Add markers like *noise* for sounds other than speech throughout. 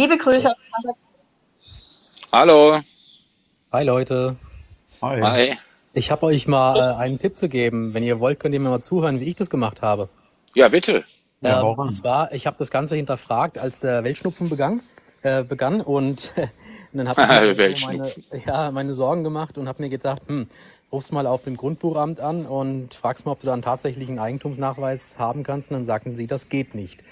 Liebe Grüße. Hallo. Hi Leute. Hi. Hi. Ich habe euch mal äh, einen Tipp zu geben. Wenn ihr wollt, könnt ihr mir mal zuhören, wie ich das gemacht habe. Ja, bitte. Ja, ähm, warum? und zwar, ich habe das Ganze hinterfragt, als der Weltschnupfen begann, äh, begann und, und *laughs* dann habe ich *laughs* mir meine, ja, meine Sorgen gemacht und habe mir gedacht, hm, rufst mal auf dem Grundbuchamt an und fragst mal, ob du da einen tatsächlichen Eigentumsnachweis haben kannst. Und dann sagten sie, das geht nicht.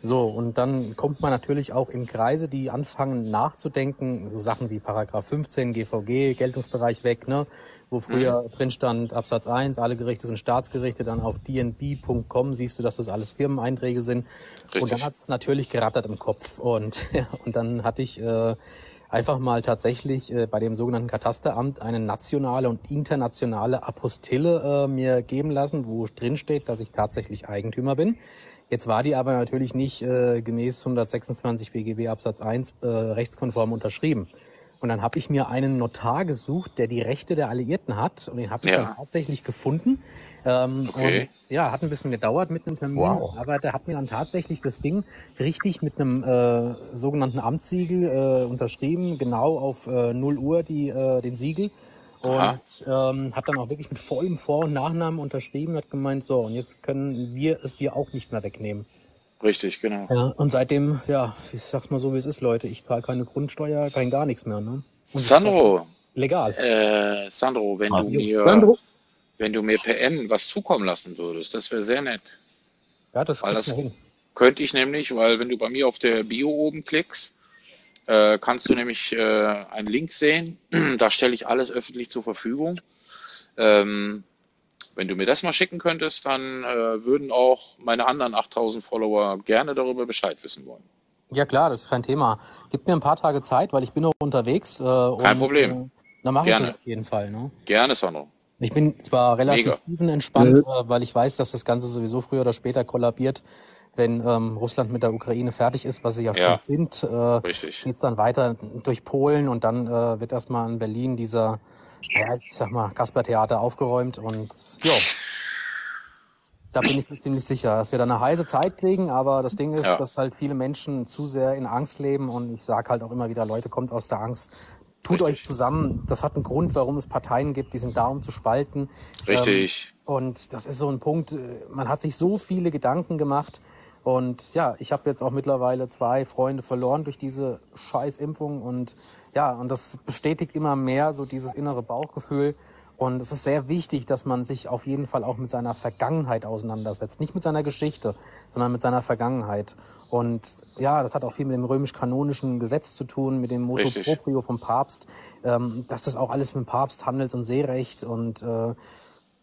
So, und dann kommt man natürlich auch in Kreise, die anfangen nachzudenken, so Sachen wie Paragraph 15 GVG, Geltungsbereich weg, ne, wo früher drin stand Absatz 1, alle Gerichte sind Staatsgerichte, dann auf dnb.com siehst du, dass das alles Firmeneinträge sind. Und dann Richtig. hat's natürlich gerattert im Kopf. Und, *laughs* und dann hatte ich äh, einfach mal tatsächlich äh, bei dem sogenannten Katasteramt eine nationale und internationale Apostille äh, mir geben lassen, wo drin steht, dass ich tatsächlich Eigentümer bin. Jetzt war die aber natürlich nicht äh, gemäß 126 BGB Absatz 1 äh, rechtskonform unterschrieben. Und dann habe ich mir einen Notar gesucht, der die Rechte der Alliierten hat. Und den habe ich Ja. dann tatsächlich gefunden. Ähm, Okay. Und ja, hat ein bisschen gedauert mit einem Termin. Wow. Aber der hat mir dann tatsächlich das Ding richtig mit einem äh, sogenannten Amtssiegel äh, unterschrieben. Genau auf äh, 0 Uhr die, äh, den Siegel. Aha. Und ähm, hat dann auch wirklich mit vollem Vor- und Nachnamen unterschrieben, hat gemeint, so, und jetzt können wir es dir auch nicht mehr wegnehmen. Richtig, genau. Ja, und seitdem, ja, ich sag's mal so, wie es ist, Leute, ich zahle keine Grundsteuer, kein gar nichts mehr, ne? Und Sandro, Legal. äh, Sandro, wenn Ah, du jo. mir, Sandro? wenn du mir PN was zukommen lassen würdest, das wäre sehr nett. Ja, das Weil das- hin. Könnte ich nämlich, weil wenn du bei mir auf der Bio oben klickst, äh, kannst du nämlich äh, einen Link sehen. *clears throat* da stelle ich alles öffentlich zur Verfügung. Ähm, wenn du mir das mal schicken könntest, dann äh, würden auch meine anderen 8000 Follower gerne darüber Bescheid wissen wollen. Ja klar, das ist kein Thema. Gib mir ein paar Tage Zeit, weil ich bin noch unterwegs. Äh, Kein und, Problem. Äh, dann mache ich das auf jeden Fall, ne? Gerne, Sandro. Ich bin zwar relativ Mega. tiefenentspannt, äh, weil ich weiß, dass das Ganze sowieso früher oder später kollabiert, wenn ähm, Russland mit der Ukraine fertig ist, was sie ja, Ja. schon sind. Äh, Richtig. geht's dann weiter durch Polen und dann äh, wird erstmal in Berlin dieser, ja, ich sag mal, Kasper-Theater aufgeräumt und jo. Da bin ich mir ziemlich sicher, dass wir da eine heiße Zeit kriegen, aber das Ding ist, Ja. dass halt viele Menschen zu sehr in Angst leben und ich sage halt auch immer wieder, Leute, kommt aus der Angst. Tut Richtig. euch zusammen. Das hat einen Grund, warum es Parteien gibt, die sind da, um zu spalten. Richtig. Ähm, und das ist so ein Punkt, äh, man hat sich so viele Gedanken gemacht. Und ja, ich habe jetzt auch mittlerweile zwei Freunde verloren durch diese Scheißimpfung. Und ja, und das bestätigt immer mehr so dieses innere Bauchgefühl. Und es ist sehr wichtig, dass man sich auf jeden Fall auch mit seiner Vergangenheit auseinandersetzt. Nicht mit seiner Geschichte, sondern mit seiner Vergangenheit. Und ja, das hat auch viel mit dem römisch-kanonischen Gesetz zu tun, mit dem Motu Richtig. proprio vom Papst, ähm, dass das auch alles mit dem Papst Handels- und Seerecht und äh,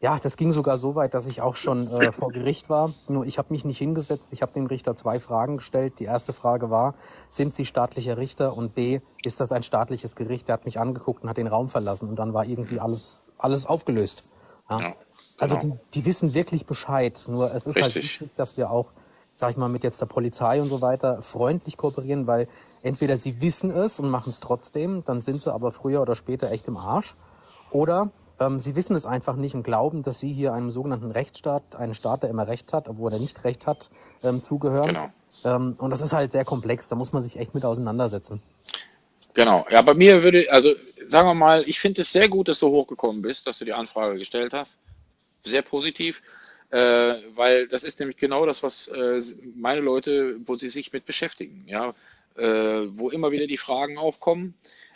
ja, das ging sogar so weit, dass ich auch schon äh, vor Gericht war. Nur ich habe mich nicht hingesetzt. Ich habe dem Richter zwei Fragen gestellt. Die erste Frage war, sind Sie staatlicher Richter? Und B, ist das ein staatliches Gericht? Der hat mich angeguckt und hat den Raum verlassen. Und dann war irgendwie alles, alles aufgelöst. Ja. Ja, Also genau. die, die wissen wirklich Bescheid. Nur es ist halt Richtig. wichtig, dass wir auch, sag ich mal, mit jetzt der Polizei und so weiter freundlich kooperieren, weil entweder sie wissen es und machen es trotzdem, dann sind sie aber früher oder später echt im Arsch. Oder ähm, sie wissen es einfach nicht und glauben, dass sie hier einem sogenannten Rechtsstaat, einen Staat, der immer Recht hat, obwohl er nicht Recht hat, ähm, zugehören. Genau. Ähm, und das ist halt sehr komplex, da muss man sich echt mit auseinandersetzen. Genau. Ja, bei mir würde, also sagen wir mal, ich finde es sehr gut, dass du hochgekommen bist, dass du die Anfrage gestellt hast. Sehr positiv, äh, weil das ist nämlich genau das, was äh, meine Leute, wo sie sich mit beschäftigen, ja, äh, wo immer wieder die Fragen aufkommen,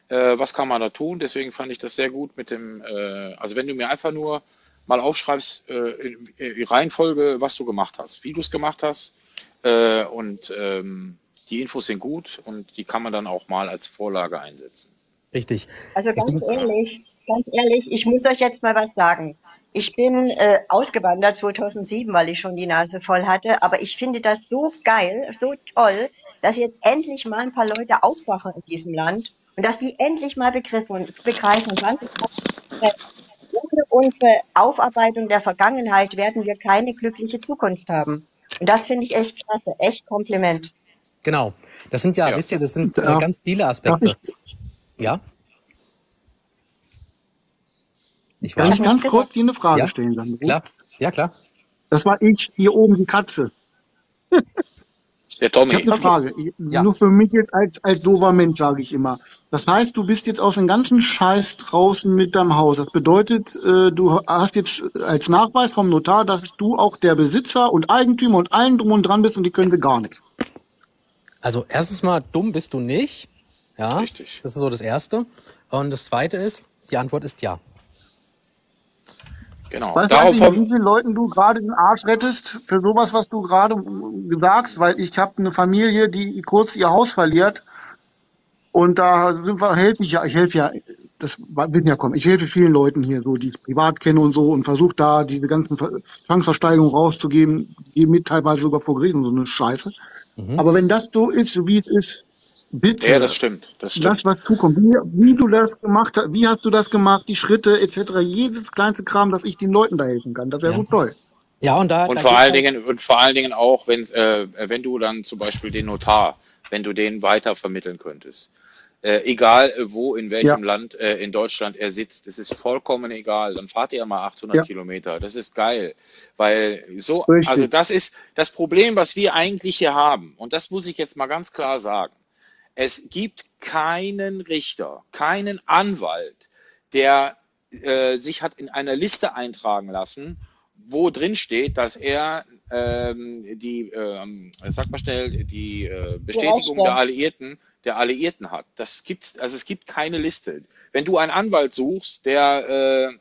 äh, was kann man da tun? Deswegen fand ich das sehr gut mit dem, äh, also wenn du mir einfach nur mal aufschreibst, äh, in, in Reihenfolge, was du gemacht hast, wie du es gemacht hast, äh, und ähm, die Infos sind gut und die kann man dann auch mal als Vorlage einsetzen. Richtig. Also ganz ehrlich, ganz ehrlich, ich muss euch jetzt mal was sagen. Ich bin äh, ausgewandert 2007, weil ich schon die Nase voll hatte, aber ich finde das so geil, so toll, dass jetzt endlich mal ein paar Leute aufwachen in diesem Land und dass die endlich mal begriffen, begreifen, äh, ohne unsere Aufarbeitung der Vergangenheit werden wir keine glückliche Zukunft haben. Und das finde ich echt klasse, echt Kompliment. Genau. Das sind ja, Ja. wisst ihr, das sind äh, Darf- ganz viele Aspekte. ich Ja? Ich ganz, weiß. Ja. ganz kurz dir eine Frage Ja, stellen, Sandro? Klar. Ja, klar. Das war ich, hier oben die Katze. Der Tommy. Ich habe eine Frage. Ja. Nur für mich jetzt als, als dover Mensch, sage ich immer. Das heißt, du bist jetzt aus dem ganzen Scheiß draußen mit deinem Haus. Das bedeutet, äh, du hast jetzt als Nachweis vom Notar, dass du auch der Besitzer und Eigentümer und allen drum und dran bist und die können dir gar nichts. Also erstens mal, dumm bist du nicht. Ja, Richtig. das ist so das Erste. Und das Zweite ist, die Antwort ist ja. Genau. Weißt Darauf du, wie vielen Leuten du gerade den Arsch rettest für sowas, was du gerade sagst? Weil ich habe eine Familie, die kurz ihr Haus verliert. Und da sind wir, helfe ich ja, ich helfe ja, das wird ja kommen. Ich helfe vielen Leuten hier, so, die ich privat kenne und so, und versuche da diese ganzen Zwangsversteigerungen rauszugeben, gebe mit teilweise sogar vor Gericht und so eine Scheiße. Mhm. Aber wenn das so ist, wie es ist, Bitte. Ja, das stimmt. Das stimmt. Das, was zukommt. Wie, wie du das gemacht hast, wie hast du das gemacht, die Schritte etc. Jedes kleinste Kram, dass ich den Leuten da helfen kann. Das wäre ja. gut toll. Ja, und da. Und da vor allen Dingen, und vor allen Dingen auch, wenn, äh, wenn du dann zum Beispiel den Notar, wenn du den weiter vermitteln könntest. Äh, egal äh, wo, in welchem ja. Land äh, in Deutschland er sitzt, das ist vollkommen egal. Dann fahrt ihr mal 800 ja. Kilometer. Das ist geil, weil so, Richtig. also das ist das Problem, was wir eigentlich hier haben. Und das muss ich jetzt mal ganz klar sagen. Es gibt keinen Richter, keinen Anwalt, der äh, sich hat in einer Liste eintragen lassen, wo drin steht, dass er ähm, die, ähm, sag mal schnell, die äh, Bestätigung der Alliierten, der Alliierten hat. Das gibt's, also es gibt keine Liste. Wenn du einen Anwalt suchst, der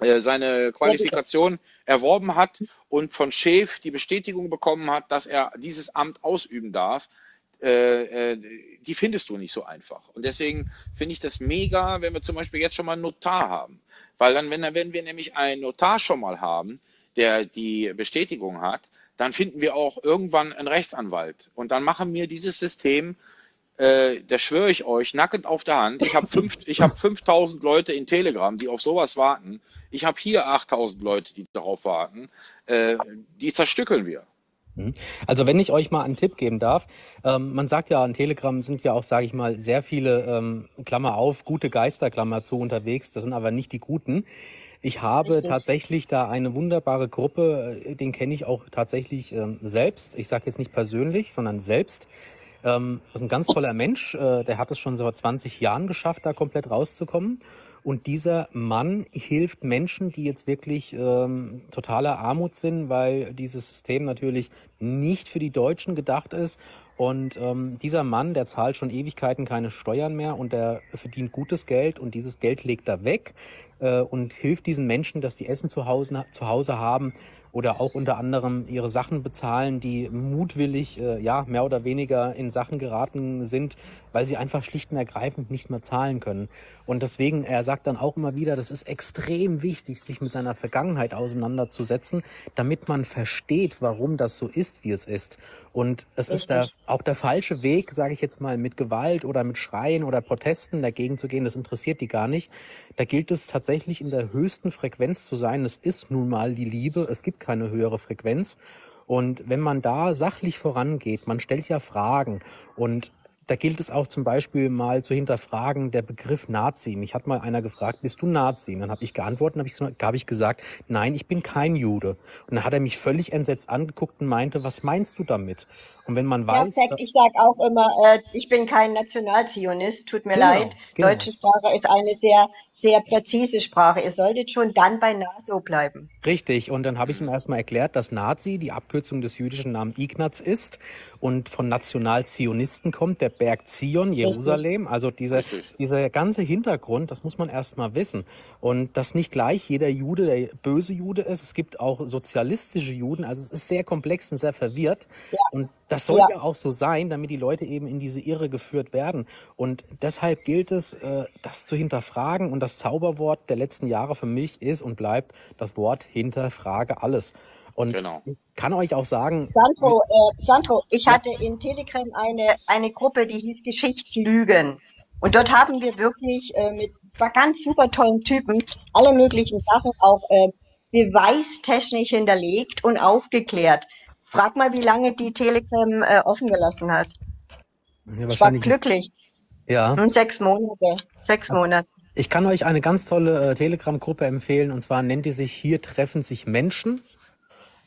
äh, äh seine Qualifikation erworben hat und von Chef die Bestätigung bekommen hat, dass er dieses Amt ausüben darf, äh, äh, die findest du nicht so einfach. Und deswegen finde ich das mega, wenn wir zum Beispiel jetzt schon mal einen Notar haben. Weil dann, wenn, wenn wir nämlich einen Notar schon mal haben, der die Bestätigung hat, dann finden wir auch irgendwann einen Rechtsanwalt. Und dann machen wir dieses System, äh, da schwöre ich euch, nackend auf der Hand. Ich habe hab 5000 Leute in Telegram, die auf sowas warten. Ich habe hier 8000 Leute, die darauf warten. Äh, die zerstückeln wir. Mhm. Also wenn ich euch mal einen Tipp geben darf, ähm, man sagt ja, an Telegram sind ja auch, sage ich mal, sehr viele, ähm, Klammer auf, gute Geister, Klammer zu unterwegs, das sind aber nicht die guten. Ich habe tatsächlich da eine wunderbare Gruppe, äh, den kenne ich auch tatsächlich ähm, selbst. Ich sage jetzt nicht persönlich, sondern selbst. Ähm, das ist ein ganz toller Mensch, äh, der hat es schon seit 20 Jahren geschafft, da komplett rauszukommen. Und dieser Mann hilft Menschen, die jetzt wirklich ähm, totaler Armut sind, weil dieses System natürlich nicht für die Deutschen gedacht ist. Und ähm, dieser Mann, der zahlt schon Ewigkeiten keine Steuern mehr und der verdient gutes Geld und dieses Geld legt er weg äh, und hilft diesen Menschen, dass die Essen zu Hause, zu Hause haben oder auch unter anderem ihre Sachen bezahlen, die mutwillig, äh, ja, mehr oder weniger in Sachen geraten sind, weil sie einfach schlicht und ergreifend nicht mehr zahlen können. Und deswegen, er sagt dann auch immer wieder, das ist extrem wichtig, sich mit seiner Vergangenheit auseinanderzusetzen, damit man versteht, warum das so ist, wie es ist. Und es ist der, auch der falsche Weg, sage ich jetzt mal, mit Gewalt oder mit Schreien oder Protesten dagegen zu gehen. Das interessiert die gar nicht. Da gilt es tatsächlich in der höchsten Frequenz zu sein. Es ist nun mal die Liebe. Es gibt keine höhere Frequenz. Und wenn man da sachlich vorangeht, man stellt ja Fragen und da gilt es auch zum Beispiel mal zu hinterfragen, der Begriff Nazi. Mich hat mal einer gefragt, bist du Nazi? Und dann habe ich geantwortet, habe ich, hab ich gesagt, nein, ich bin kein Jude. Und dann hat er mich völlig entsetzt angeguckt und meinte, was meinst du damit? Und wenn man weiß. Perfekt. Ich sage auch immer, äh, ich bin kein Nationalzionist, tut mir genau, leid. Genau. Deutsche Sprache ist eine sehr, sehr präzise Sprache. Ihr solltet schon dann bei NATO bleiben. Richtig. Und dann habe ich ihm erstmal erklärt, dass Nazi die Abkürzung des jüdischen Namens Ignaz ist und von Nationalzionisten kommt, der Berg Zion, Jerusalem. Richtig. Also dieser, dieser ganze Hintergrund, das muss man erstmal wissen. Und dass nicht gleich jeder Jude der böse Jude ist. Es gibt auch sozialistische Juden. Also es ist sehr komplex und sehr verwirrt. Ja. Und das soll ja. ja. auch so sein, damit die Leute eben in diese Irre geführt werden. Und deshalb gilt es, äh, das zu hinterfragen. Und das Zauberwort der letzten Jahre für mich ist und bleibt das Wort hinterfrage alles. Und genau. ich kann euch auch sagen. Sandro, äh, Sandro ich ja. hatte in Telegram eine, eine Gruppe, die hieß Geschichtslügen. Und dort haben wir wirklich äh, mit ganz super tollen Typen alle möglichen Sachen auch äh, beweistechnisch hinterlegt und aufgeklärt. Frag mal, wie lange die Telegram äh, offen gelassen hat. Ja, ich war glücklich. Ja. Hm, sechs Monate. Sechs Monate. Ich kann euch eine ganz tolle äh, Telegram-Gruppe empfehlen und zwar nennt die sich Hier treffen sich Menschen.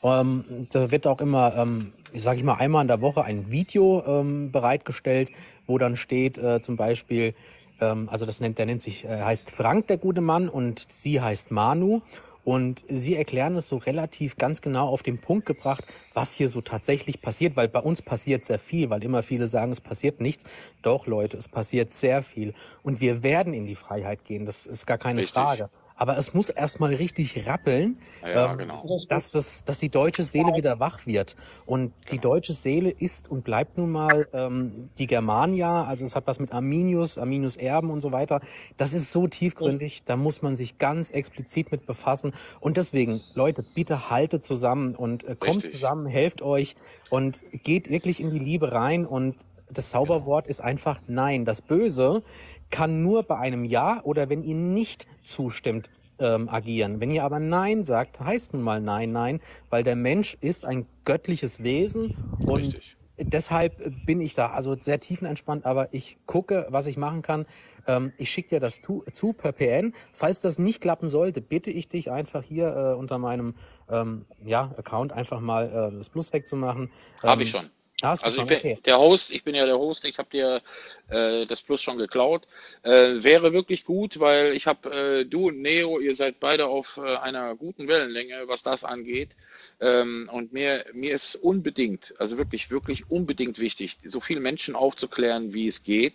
Ähm, da wird auch immer ähm, sage ich mal, einmal in der Woche ein Video ähm, bereitgestellt, wo dann steht äh, zum Beispiel, ähm, also das nennt, der nennt sich, äh, heißt Frank, der gute Mann, und sie heißt Manu. Und sie erklären es so relativ ganz genau auf den Punkt gebracht, was hier so tatsächlich passiert, weil bei uns passiert sehr viel, weil immer viele sagen, es passiert nichts. Doch, Leute, es passiert sehr viel. Und wir werden in die Freiheit gehen, das ist gar keine Richtig. Frage. Aber es muss erstmal richtig rappeln, Ja, ähm, genau. dass, das, dass die deutsche Seele wieder wach wird. Und die deutsche Seele ist und bleibt nun mal ähm, die Germania, also es hat was mit Arminius, Arminius Erben und so weiter. Das ist so tiefgründig, da muss man sich ganz explizit mit befassen. Und deswegen, Leute, bitte haltet zusammen und äh, kommt Richtig. zusammen, helft euch und geht wirklich in die Liebe rein. Und das Zauberwort ist einfach Nein. Das Böse kann nur bei einem Ja oder wenn ihr nicht zustimmt ähm, agieren. Wenn ihr aber Nein sagt, heißt nun mal Nein, Nein, weil der Mensch ist ein göttliches Wesen und Richtig. deshalb bin ich da also sehr tiefenentspannt, aber ich gucke, was ich machen kann. Ähm, ich schicke dir das tu, zu per PN. Falls das nicht klappen sollte, bitte ich dich einfach hier äh, unter meinem ähm, ja, Account einfach mal äh, das Plus wegzumachen. Habe Ähm, ich schon. Also ich bin Okay. der Host, ich bin ja der Host, ich habe dir äh, das Plus schon geklaut. Äh, wäre wirklich gut, weil ich habe, äh, du und Neo, ihr seid beide auf äh, einer guten Wellenlänge, was das angeht. Ähm, und mir, mir ist es unbedingt, also wirklich, wirklich unbedingt wichtig, so viele Menschen aufzuklären, wie es geht.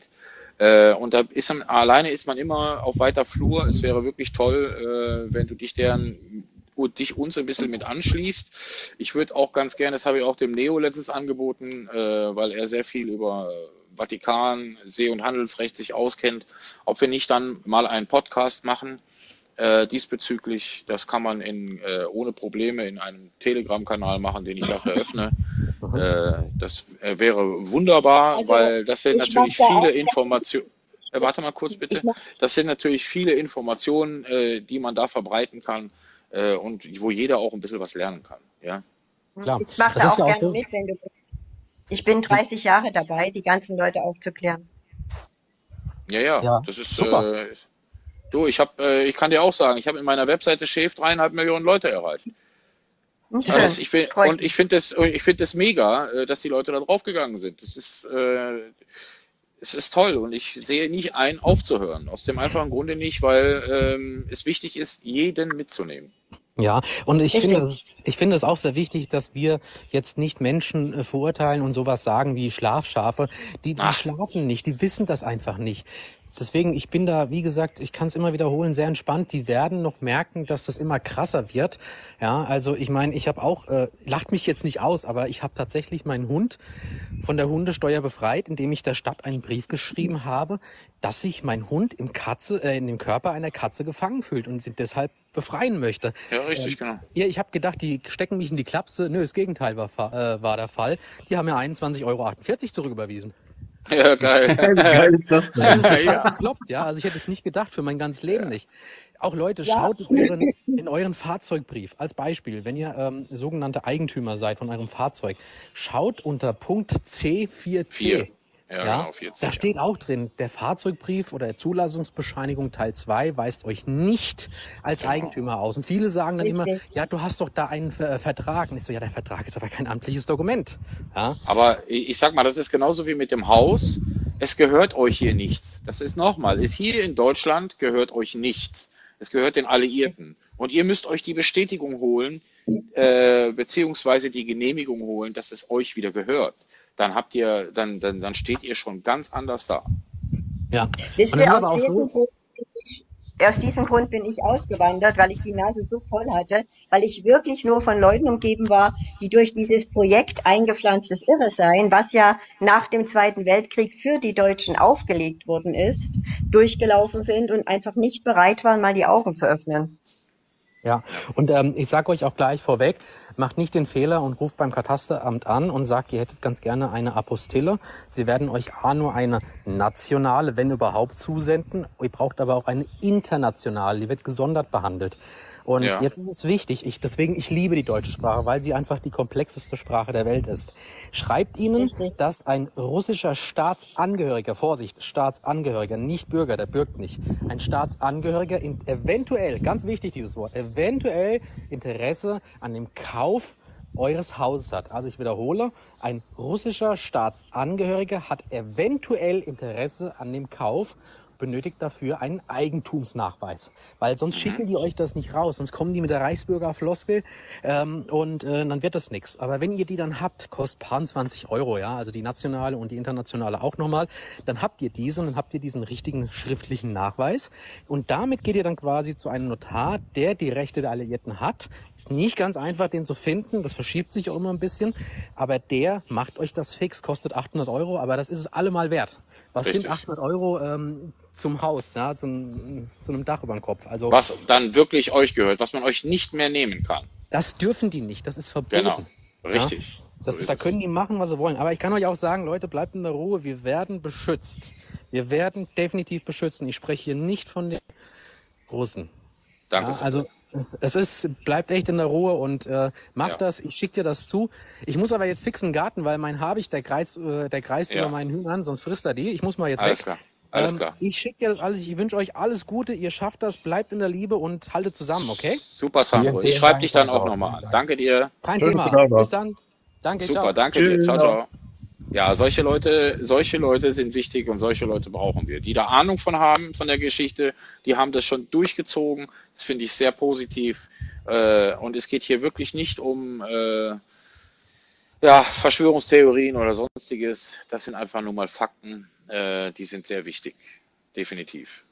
Äh, und da ist man, alleine ist man immer auf weiter Flur. Es wäre wirklich toll, äh, wenn du dich deren und dich uns ein bisschen mit anschließt. Ich würde auch ganz gerne, das habe ich auch dem Neo letztens angeboten, äh, weil er sehr viel über Vatikan, See- und Handelsrecht sich auskennt, ob wir nicht dann mal einen Podcast machen äh, diesbezüglich. Das kann man in, äh, ohne Probleme in einem Telegram-Kanal machen, den ich dafür öffne. Äh, das äh, wäre wunderbar, Also, weil das sind natürlich viele Informationen. Äh, warte mal kurz bitte. Das sind natürlich viele Informationen, äh, die man da verbreiten kann äh, und wo jeder auch ein bisschen was lernen kann. Ja, Klar. Ich mache Das da auch ja auch gerne mit, wenn du Ich bin 30 Jahre dabei, die ganzen Leute aufzuklären. ja, ja. Ja, das ist super. Äh, du. Ich habe, äh, ich kann dir auch sagen, ich habe in meiner Webseite Chef dreieinhalb Millionen Leute erreicht. Also ich bin, Freut und ich finde das, ich finde das mega, äh, dass die Leute da draufgegangen sind. Das ist, äh, es ist toll und ich sehe nicht ein, aufzuhören. Aus dem einfachen Grunde nicht, weil ähm, es wichtig ist, jeden mitzunehmen. Ja, und ich Richtig. finde, ich finde es auch sehr wichtig, dass wir jetzt nicht Menschen äh, verurteilen und sowas sagen wie Schlafschafe. Die, die Ach. schlafen nicht, die wissen das einfach nicht. Deswegen, ich bin da, wie gesagt, ich kann es immer wiederholen, sehr entspannt. Die werden noch merken, dass das immer krasser wird. Ja, also ich meine, ich habe auch, äh, lacht mich jetzt nicht aus, aber ich habe tatsächlich meinen Hund von der Hundesteuer befreit, indem ich der Stadt einen Brief geschrieben habe, dass sich mein Hund im Katze, äh, in dem Körper einer Katze gefangen fühlt und sie deshalb befreien möchte. Ja, richtig, genau. Ja, ich habe gedacht, die stecken mich in die Klapse. Nö, das Gegenteil war, äh, war der Fall. Die haben mir 21,48 Euro zurücküberwiesen. Ja, geil. *laughs* Geil ist das denn? Das ist total Ja. bekloppt, ja. Also ich hätte es nicht gedacht für mein ganzes Leben nicht. Auch Leute, Ja. schaut in euren, in euren Fahrzeugbrief. Als Beispiel, wenn ihr ähm, sogenannte Eigentümer seid von eurem Fahrzeug, schaut unter Punkt C4C. Vier. Ja, Ja, genau, 14. da steht auch drin, der Fahrzeugbrief oder Zulassungsbescheinigung Teil 2 weist euch nicht als Genau. Eigentümer aus. Und viele sagen dann immer, Richtig. ja, du hast doch da einen Ver Vertrag. Und ich so, ja, der Vertrag ist aber kein amtliches Dokument. Ja, Aber ich ich sag mal, das ist genauso wie mit dem Haus. Es gehört euch hier nichts. Das ist nochmal, ist hier in Deutschland gehört euch nichts. Es gehört den Alliierten. Und ihr müsst euch die Bestätigung holen, äh, beziehungsweise die Genehmigung holen, dass es euch wieder gehört. Dann habt ihr, dann, dann, dann steht ihr schon ganz anders da. ja. Wisst ihr, aus auch diesem, so, Grund bin ich, aus diesem Grund bin ich ausgewandert, weil ich die Nase so voll hatte, weil ich wirklich nur von Leuten umgeben war, die durch dieses Projekt eingepflanztes Irresein, was ja nach dem Zweiten Weltkrieg für die Deutschen aufgelegt worden ist, durchgelaufen sind und einfach nicht bereit waren, mal die Augen zu öffnen. Ja, und ähm, ich sage euch auch gleich vorweg, macht nicht den Fehler und ruft beim Katasteramt an und sagt, ihr hättet ganz gerne eine Apostille. Sie werden euch A nur eine nationale, wenn überhaupt, zusenden. Ihr braucht aber auch eine internationale, die wird gesondert behandelt. Und Ja. jetzt ist es wichtig, ich, deswegen, ich liebe die deutsche Sprache, weil sie einfach die komplexeste Sprache der Welt ist. Schreibt ihnen, Richtig. dass ein russischer Staatsangehöriger, Vorsicht, Staatsangehöriger, nicht Bürger, der bürgt nicht, ein Staatsangehöriger in, eventuell, ganz wichtig dieses Wort, eventuell Interesse an dem Kauf eures Hauses hat. Also ich wiederhole, ein russischer Staatsangehöriger hat eventuell Interesse an dem Kauf benötigt dafür einen Eigentumsnachweis, weil sonst schicken die euch das nicht raus, sonst kommen die mit der Reichsbürgerfloskel ähm, und äh, dann wird das nichts. Aber wenn ihr die dann habt, kostet paar 20 Euro, ja, also die nationale und die internationale auch nochmal, dann habt ihr diese und dann habt ihr diesen richtigen schriftlichen Nachweis und damit geht ihr dann quasi zu einem Notar, der die Rechte der Alliierten hat. Ist nicht ganz einfach, den zu finden, das verschiebt sich auch immer ein bisschen, aber der macht euch das fix, kostet 800 Euro, aber das ist es allemal wert. Was Richtig. sind 800 Euro ähm, zum Haus, ja, zum, zu einem Dach über den Kopf? Also Was dann wirklich euch gehört, was man euch nicht mehr nehmen kann. das dürfen die nicht, das ist verboten. Genau. Richtig. Das So ist, da können die machen, was sie wollen. Aber ich kann euch auch sagen, Leute, bleibt in der Ruhe. Wir werden beschützt. Wir werden definitiv beschützt. Und ich spreche hier nicht von den Russen. Danke. Ja, also es ist, bleibt echt in der Ruhe und äh, macht Ja. das. Ich schicke dir das zu. Ich muss aber jetzt fix in den Garten, weil mein Habicht, der kreist, äh, der kreist Ja. über meinen Hühnern, sonst frisst er die. Ich muss mal jetzt alles weg. klar. Alles Ähm, klar. Ich schicke dir das alles. Ich wünsche euch alles Gute. Ihr schafft das. Bleibt in der Liebe und haltet zusammen, okay? Super, Sandro. Vielen, Ich schreibe dich dann auch nochmal an. Danke dir. Kein Schönen Thema. Bis dann. Danke, Super, ciao. danke dir. Tschüss. Ciao, ciao. Ja, solche Leute, solche Leute sind wichtig und solche Leute brauchen wir, die da Ahnung von haben, von der Geschichte, die haben das schon durchgezogen. Das finde ich sehr positiv. Äh, und es geht hier wirklich nicht um äh, ja, Verschwörungstheorien oder sonstiges. Das sind einfach nur mal Fakten, äh, die sind sehr wichtig. Definitiv.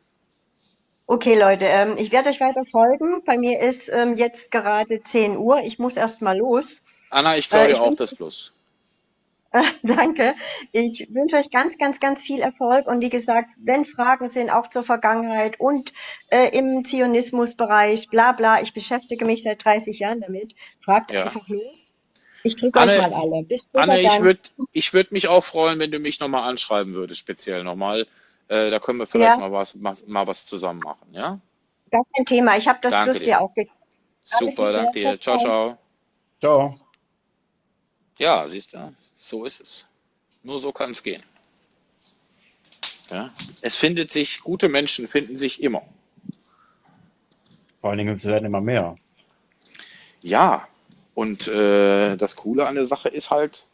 Okay, Leute, ähm, ich werde euch weiter folgen. Bei mir ist ähm, jetzt gerade 10 Uhr. Ich muss erst mal los. Anna, ich glaube Äh, ich auch das Plus. *laughs* Danke. Ich wünsche euch ganz, ganz, ganz viel Erfolg. Und wie gesagt, wenn Fragen sind, auch zur Vergangenheit und äh, im Zionismusbereich, bla bla, ich beschäftige mich seit 30 Jahren damit. Fragt Ja. einfach los. Ich drücke euch mal alle. Bis später Anne, ich würde ich würd mich auch freuen, wenn du mich nochmal anschreiben würdest, speziell nochmal. Äh, da können wir vielleicht Ja. mal, was, mal, mal was zusammen machen, ja? Gar kein Thema. Ich habe das Danke Plus dir. auch gekriegt. Alles Super, danke dir. Ciao, Ciao, ciao. Ja, siehst du, so ist es. Nur so kann es gehen. Ja? Es findet sich, gute Menschen finden sich immer. Vor allen Dingen, es werden immer mehr. Ja, und äh, das Coole an der Sache ist halt,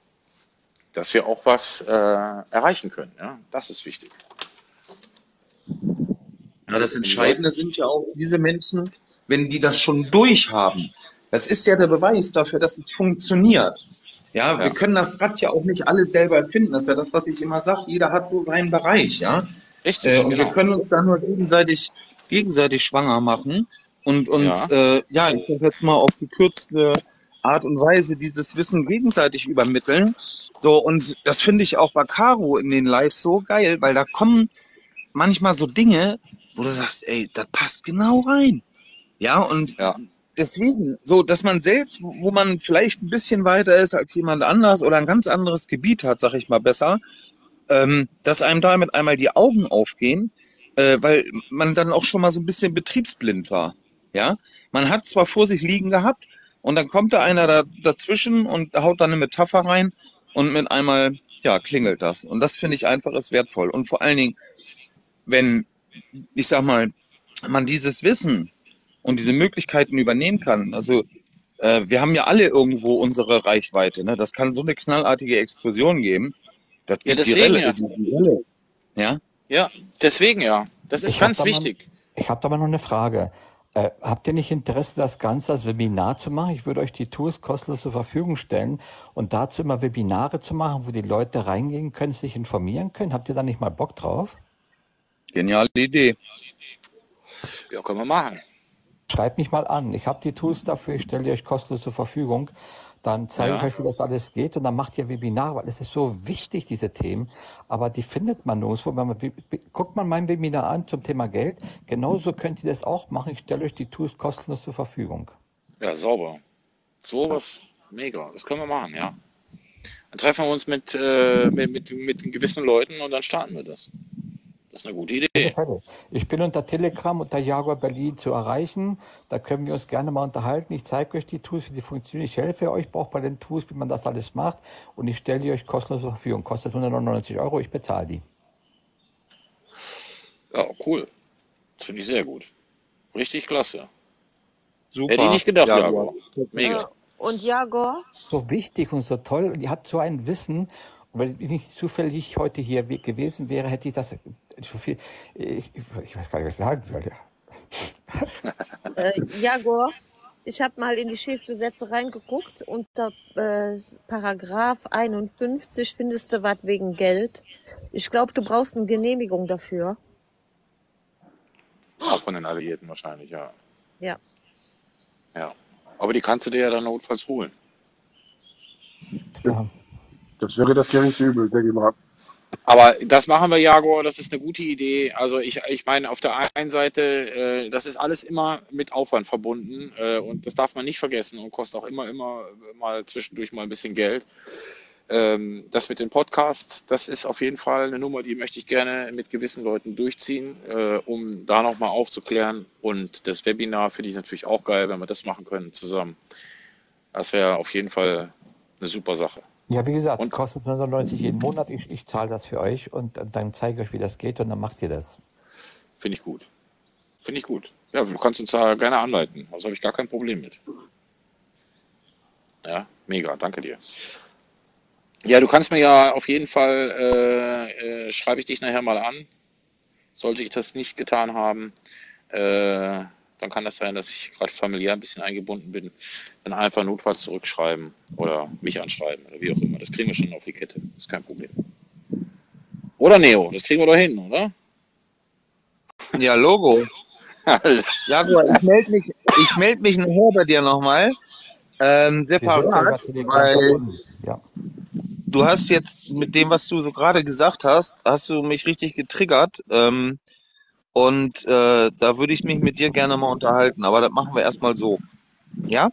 dass wir auch was äh, erreichen können. Ja? Das ist wichtig. Ja, das Entscheidende sind ja auch diese Menschen, wenn die das schon durchhaben. Das ist ja der Beweis dafür, dass es funktioniert. Ja, Ja. wir können das Rad ja auch nicht alle selber erfinden. Das ist ja das, was ich immer sage. Jeder hat so seinen Bereich, ja. Richtig, Äh, und genau. wir können uns da nur gegenseitig, gegenseitig schwanger machen und uns, ja, äh, ja ich sag jetzt mal auf gekürzte Art und Weise dieses Wissen gegenseitig übermitteln. So, und das finde ich auch bei Caro in den Lives so geil, weil da kommen manchmal so Dinge, wo du sagst, ey, das passt genau rein. Ja, und Ja. Deswegen, so, dass man selbst, wo man vielleicht ein bisschen weiter ist als jemand anders oder ein ganz anderes Gebiet hat, sag ich mal besser, ähm, dass einem damit einmal die Augen aufgehen, äh, weil man dann auch schon mal so ein bisschen betriebsblind war. Ja, man hat zwar vor sich liegen gehabt und dann kommt da einer da, dazwischen und haut dann eine Metapher rein und mit einmal, ja, klingelt das. Und das finde ich einfach ist wertvoll. Und vor allen Dingen, wenn, ich sag mal, man dieses Wissen und diese Möglichkeiten übernehmen kann. Also äh, wir haben ja alle irgendwo unsere Reichweite. Ne? Das kann so eine knallartige Explosion geben. Das Ja, gibt die deswegen Relle, ja. die, Relle. Ja, Ja, deswegen ja. Das ist Ich ganz da mal- wichtig. Ich habe da mal noch eine Frage. Äh, habt ihr nicht Interesse, das Ganze als Webinar zu machen? Ich würde euch die Tools kostenlos zur Verfügung stellen und dazu immer Webinare zu machen, wo die Leute reingehen können, sich informieren können. Habt ihr da nicht mal Bock drauf? geniale Idee. Ja, können wir machen. Schreibt mich mal an. Ich habe die Tools dafür, ich stelle die euch kostenlos zur Verfügung. Dann zeige Ja. ich euch, wie das alles geht und dann macht ihr Webinare, weil es ist so wichtig, diese Themen. Aber die findet man nirgendwo. Wenn man, guckt man mein Webinar an zum Thema Geld. Genauso könnt ihr das auch machen. Ich stelle euch die Tools kostenlos zur Verfügung. Ja, sauber. Sowas, mega. Das können wir machen, ja. Dann treffen wir uns mit, äh, mit, mit, mit gewissen Leuten und dann starten wir das. Das ist eine gute Idee. Ich bin unter Telegram unter Jaguar Berlin zu erreichen. Da können wir uns gerne mal unterhalten. Ich zeige euch die Tools, wie die funktionieren. Ich helfe euch auch bei den Tools, wie man das alles macht. Und ich stelle die euch kostenlos zur Verfügung. Kostet 199 Euro. Ich bezahle die. Ja, cool. Das finde ich sehr gut. Richtig klasse. Super. Hätte ich nicht gedacht, Ja, Jaguar. Mega. Ja, Und Jagor? so wichtig und so toll und ihr habt so ein Wissen. Wenn ich nicht zufällig heute hier we- gewesen wäre, hätte ich das so viel. Ich, ich weiß gar nicht, was ich sagen soll. Ja. *laughs* Äh, Jagor, ich habe mal in die Schiffgesetze reingeguckt. Unter äh, Paragraph 51 findest du was wegen Geld. Ich glaube, du brauchst eine Genehmigung dafür. Auch von den Alliierten wahrscheinlich, ja. Ja. Ja. Aber die kannst du dir ja dann notfalls holen. Ja. Das wäre das geringste Übel, denke ich mal. Aber das machen wir, Jaguar, das ist eine gute Idee. Also ich, ich meine, auf der einen Seite, äh, das ist alles immer mit Aufwand verbunden äh, und das darf man nicht vergessen und kostet auch immer, immer mal zwischendurch mal ein bisschen Geld. Ähm, das mit den Podcasts, das ist auf jeden Fall eine Nummer, die möchte ich gerne mit gewissen Leuten durchziehen, äh, um da nochmal aufzuklären. Und das Webinar finde ich natürlich auch geil, wenn wir das machen können zusammen. Das wäre auf jeden Fall eine super Sache. Ja, wie gesagt, Und kostet 99 jeden Monat. Ich, ich zahle das für euch und dann zeige ich euch, wie das geht und dann macht ihr das. finde ich gut. Finde ich gut. Ja, du kannst uns da gerne anleiten. Also habe ich gar kein Problem mit. Ja, mega, danke dir. Ja, du kannst mir ja auf jeden Fall, äh, äh, schreibe ich dich nachher mal an. Sollte ich das nicht getan haben, äh, dann kann das sein, dass ich gerade familiär ein bisschen eingebunden bin. Dann einfach notfalls zurückschreiben oder mich anschreiben oder wie auch immer. Das kriegen wir schon auf die Kette. Ist kein Problem. Oder Neo, das kriegen wir doch hin, oder? *laughs* Ja, Logo. *laughs* Jaguar, ich melde mich, ich melde mich nachher bei dir nochmal. Ähm, separat, weil. Ja. du hast jetzt mit dem, was du so gerade gesagt hast, hast du mich richtig getriggert. Ähm, und äh, da würde ich mich mit dir gerne mal unterhalten. Aber das machen wir erstmal so. Ja?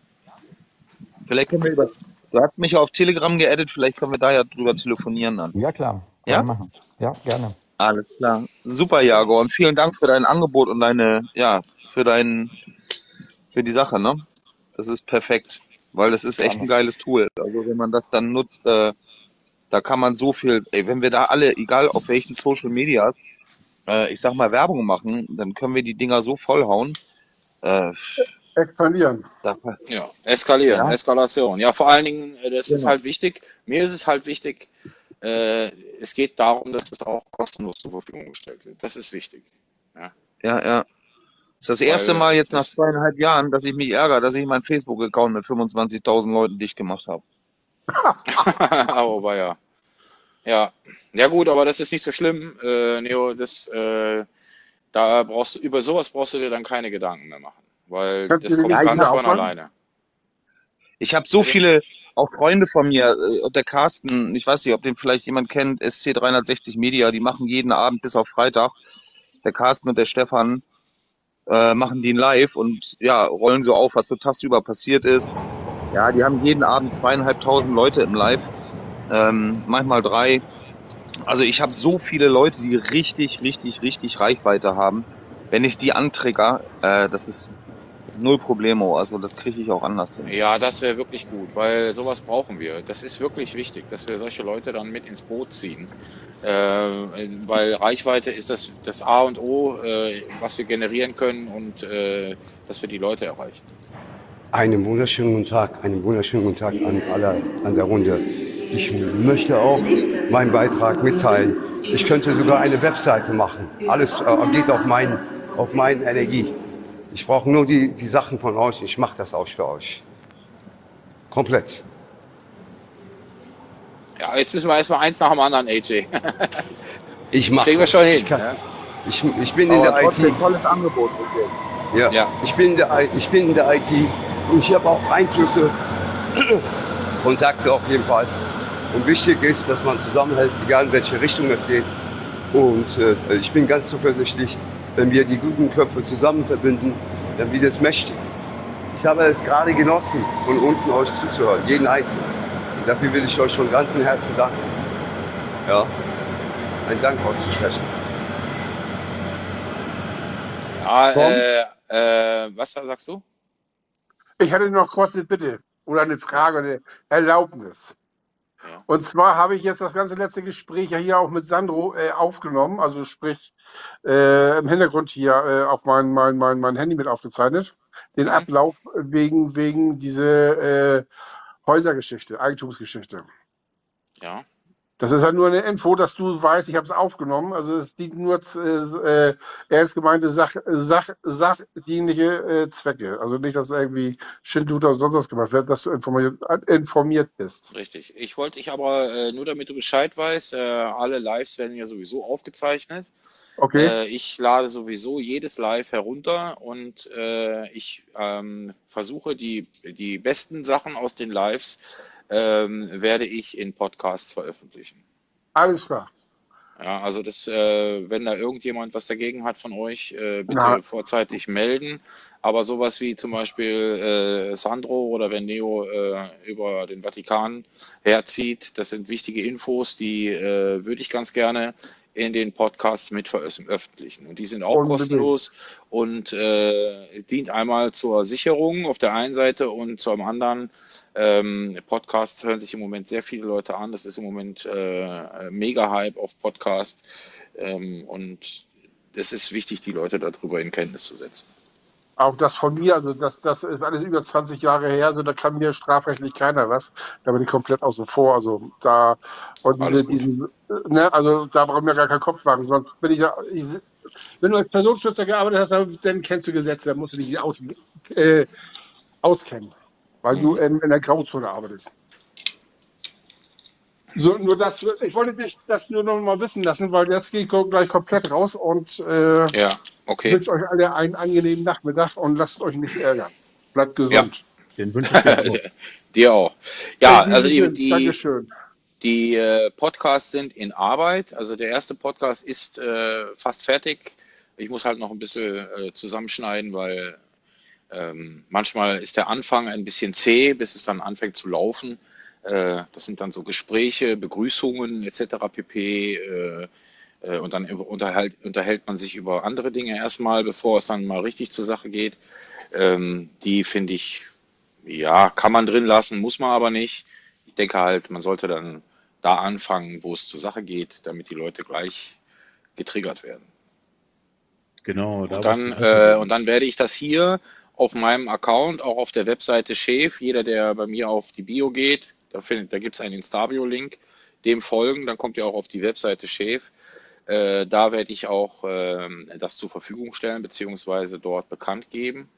Vielleicht können wir über. Du hast mich ja auf Telegram geaddet, vielleicht können wir da ja drüber telefonieren dann. ja, klar. Ja? machen. Ja, gerne. Alles klar. Super, Jago. Und vielen Dank für dein Angebot und deine, ja, für dein, für die Sache, ne? Das ist perfekt. Weil das ist echt ein geiles Tool. Also wenn man das dann nutzt, äh, da kann man so viel, ey, wenn wir da alle, egal auf welchen Social Medias, äh, ich sag mal Werbung machen, dann können wir die Dinger so vollhauen. Äh, Expandieren. da, Ja, eskalieren, ja, Eskalation. Ja, vor allen Dingen, äh, das ist genau. halt wichtig. Mir ist es halt wichtig, äh, es geht darum, dass das auch kostenlos zur Verfügung gestellt wird. Das ist wichtig. Ja, Ja, ja. Das ist das erste weil Mal jetzt nach zweieinhalb Jahren, dass ich mich ärgere, dass ich meinen Facebook-Account mit 25.000 Leuten dicht gemacht habe. *laughs* aber ja. Ja, ja gut, aber das ist nicht so schlimm, äh, Neo. Das, äh, da brauchst du, über sowas brauchst du dir dann keine Gedanken mehr machen, weil Kannst das kommt ganz von alleine. Ich habe so viele, auch Freunde von mir, äh, und der Carsten, ich weiß nicht, ob den vielleicht jemand kennt, SC360 Media, die machen jeden Abend bis auf Freitag, der Carsten und der Stefan, äh, machen den live und ja, rollen so auf, was so tagsüber passiert ist. Ja, die haben jeden Abend zweieinhalbtausend Leute im Live, ähm, manchmal drei. Also ich habe so viele Leute, die richtig, richtig, richtig Reichweite haben. Wenn ich die antrigger, äh, das ist null Problemo. Also das kriege ich auch anders hin. Ja, das wäre wirklich gut, weil sowas brauchen wir. Das ist wirklich wichtig, dass wir solche Leute dann mit ins Boot ziehen. Äh, weil Reichweite ist das, das A und O, äh, was wir generieren können und äh, dass wir die Leute erreichen. Einen wunderschönen guten Tag, einen wunderschönen guten Tag an alle an der Runde. Ich möchte auch meinen Beitrag mitteilen. Ich könnte sogar eine Webseite machen. Alles äh, geht auf, mein, auf meine Energie. Ich brauche nur die, die Sachen von euch. Ich mache das auch für euch. Komplett. Ja, jetzt müssen wir erstmal eins nach dem anderen, AJ. *laughs* Ich mache Kriegen wir das. schon Ich, hin. kann, Ja, ich, ich bin in Aber der trotzdem IT. tolles Angebot. wirklich. Ja, ja. ich bin in der, I- ich bin in der IT und ich habe auch Einflüsse, *clears throat* Kontakte auf jeden Fall. Und wichtig ist, dass man zusammenhält, egal in welche Richtung es geht. Und äh, ich bin ganz zuversichtlich, wenn wir die guten Köpfe zusammen verbinden, dann wird es mächtig. Ich habe es gerade genossen, von unten euch zuzuhören, jeden Einzelnen. Und dafür will ich euch von ganzem Herzen danken. Ja, einen Dank auszusprechen. Ja, Tom, äh, äh, was sagst du? ich hatte noch kurz eine Bitte oder eine Frage, eine Erlaubnis. Ja. Und zwar habe ich jetzt das ganze letzte Gespräch ja hier auch mit Sandro äh, aufgenommen, also sprich äh, im Hintergrund hier äh, auf mein, mein, mein, mein Handy mit aufgezeichnet. den Mhm. Ablauf wegen, wegen diese äh, Häusergeschichte, Eigentumsgeschichte. Ja. Das ist halt nur eine Info, dass du weißt, ich habe es aufgenommen. Also es dient nur äh, äh, ernst gemeinte Sach, Sach, sachdienliche äh, Zwecke. Also nicht, dass irgendwie Schindluder oder sonst was gemacht wird, dass du informiert, informiert bist. Richtig. Ich wollte dich aber, äh, nur damit du Bescheid weißt, äh, alle Lives werden ja sowieso aufgezeichnet. Okay? Äh, ich lade sowieso jedes Live herunter und äh, ich ähm, versuche die, die besten Sachen aus den Lives ähm, werde ich in Podcasts veröffentlichen. Alles klar. Ja, also das, äh, wenn da irgendjemand was dagegen hat von euch, äh, bitte Na. vorzeitig melden. Aber sowas wie zum Beispiel äh, Sandro oder wenn Neo äh, über den Vatikan herzieht, das sind wichtige Infos, die äh, würde ich ganz gerne in den Podcasts mit veröffentlichen. Und die sind auch Unbedingt. kostenlos und äh, dient einmal zur Sicherung auf der einen Seite und zum anderen ähm, Podcasts hören sich im Moment sehr viele Leute an. Das ist im Moment äh, mega Hype auf Podcasts. Ähm, und es ist wichtig, die Leute darüber in Kenntnis zu setzen. Auch das von mir, also das, das ist alles über 20 Jahre her, also da kann mir strafrechtlich keiner was. Da bin ich komplett außen vor. Also da und diese, diesen, ne, also da brauchen wir gar keinen Kopf machen. Sonst bin ich ich, wenn du als Personenschützer gearbeitet hast, dann- dann kennst du Gesetze, dann musst du dich aus, äh, auskennen, weil du in, in der Grauzone arbeitest. So, nur das, ich wollte dich das nur noch mal wissen lassen, weil jetzt gehe ich gleich komplett raus und äh, Ja, okay. wünsche euch alle einen angenehmen Nachmittag und lasst euch nicht ärgern. Bleibt Ja, gesund. Den wünsche ich dir auch. *laughs* dir auch. Ja, also die, die. Die äh, Podcasts sind in Arbeit. Also der erste Podcast ist äh, fast fertig. Ich muss halt noch ein bisschen äh, zusammenschneiden, weil ähm, manchmal ist der Anfang ein bisschen zäh, bis es dann anfängt zu laufen. Äh, das sind dann so Gespräche, Begrüßungen etc. pp. Äh, äh, und dann unterhält, unterhält man sich über andere Dinge erstmal, bevor es dann mal richtig zur Sache geht. Ähm, die finde ich, ja, kann man drin lassen, muss man aber nicht. Ich denke halt, man sollte dann da anfangen, wo es zur Sache geht, damit die Leute gleich getriggert werden. Genau, da Und dann, äh, und dann werde ich das hier auf meinem Account, auch auf der Webseite Chef, jeder, der bei mir auf die Bio geht, da, da gibt es einen Instabio-Link, dem folgen, dann kommt ihr auch auf die Webseite Chef. Äh, da werde ich auch ähm, das zur Verfügung stellen, beziehungsweise dort bekannt geben,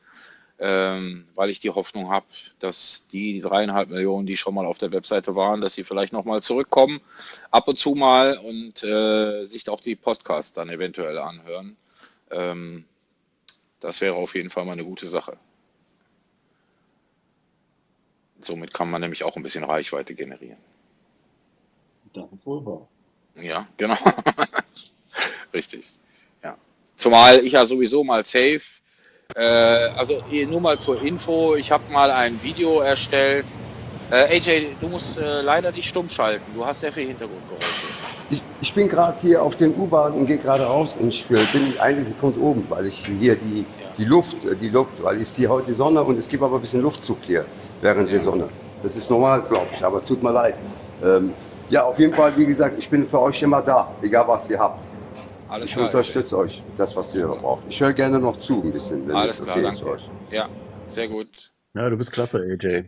ähm, weil ich die Hoffnung habe, dass die dreieinhalb Millionen, die schon mal auf der Webseite waren, dass sie vielleicht nochmal zurückkommen, ab und zu mal und äh, sich auch die Podcasts dann eventuell anhören. Ähm, das wäre auf jeden Fall mal eine gute Sache. Somit kann man nämlich auch ein bisschen Reichweite generieren. Das ist wohl wahr. Ja, genau. *laughs* Richtig. Ja. Zumal ich ja sowieso mal safe, äh, also eh, nur mal zur Info, ich habe mal ein Video erstellt. Äh, AJ, du musst äh, leider dich stumm schalten. Du hast sehr viel Hintergrundgeräusche. Ich, ich bin gerade hier auf den U-Bahn und gehe gerade raus und ich bin eine Sekunde oben, weil ich hier die, die Luft, die Luft, weil es hier heute Sonne und es gibt aber ein bisschen Luftzug hier während der. Sonne. Das ist normal, glaube ich, aber tut mir leid. Ähm, ja, auf jeden Fall, wie gesagt, ich bin für euch immer da, egal was ihr habt. Alles Ich klar. Unterstütze euch, das, was ihr braucht. Ich höre gerne noch zu ein bisschen, wenn Alles es klar, okay ist für danke. euch. Ja, sehr gut. Ja, du bist klasse, AJ.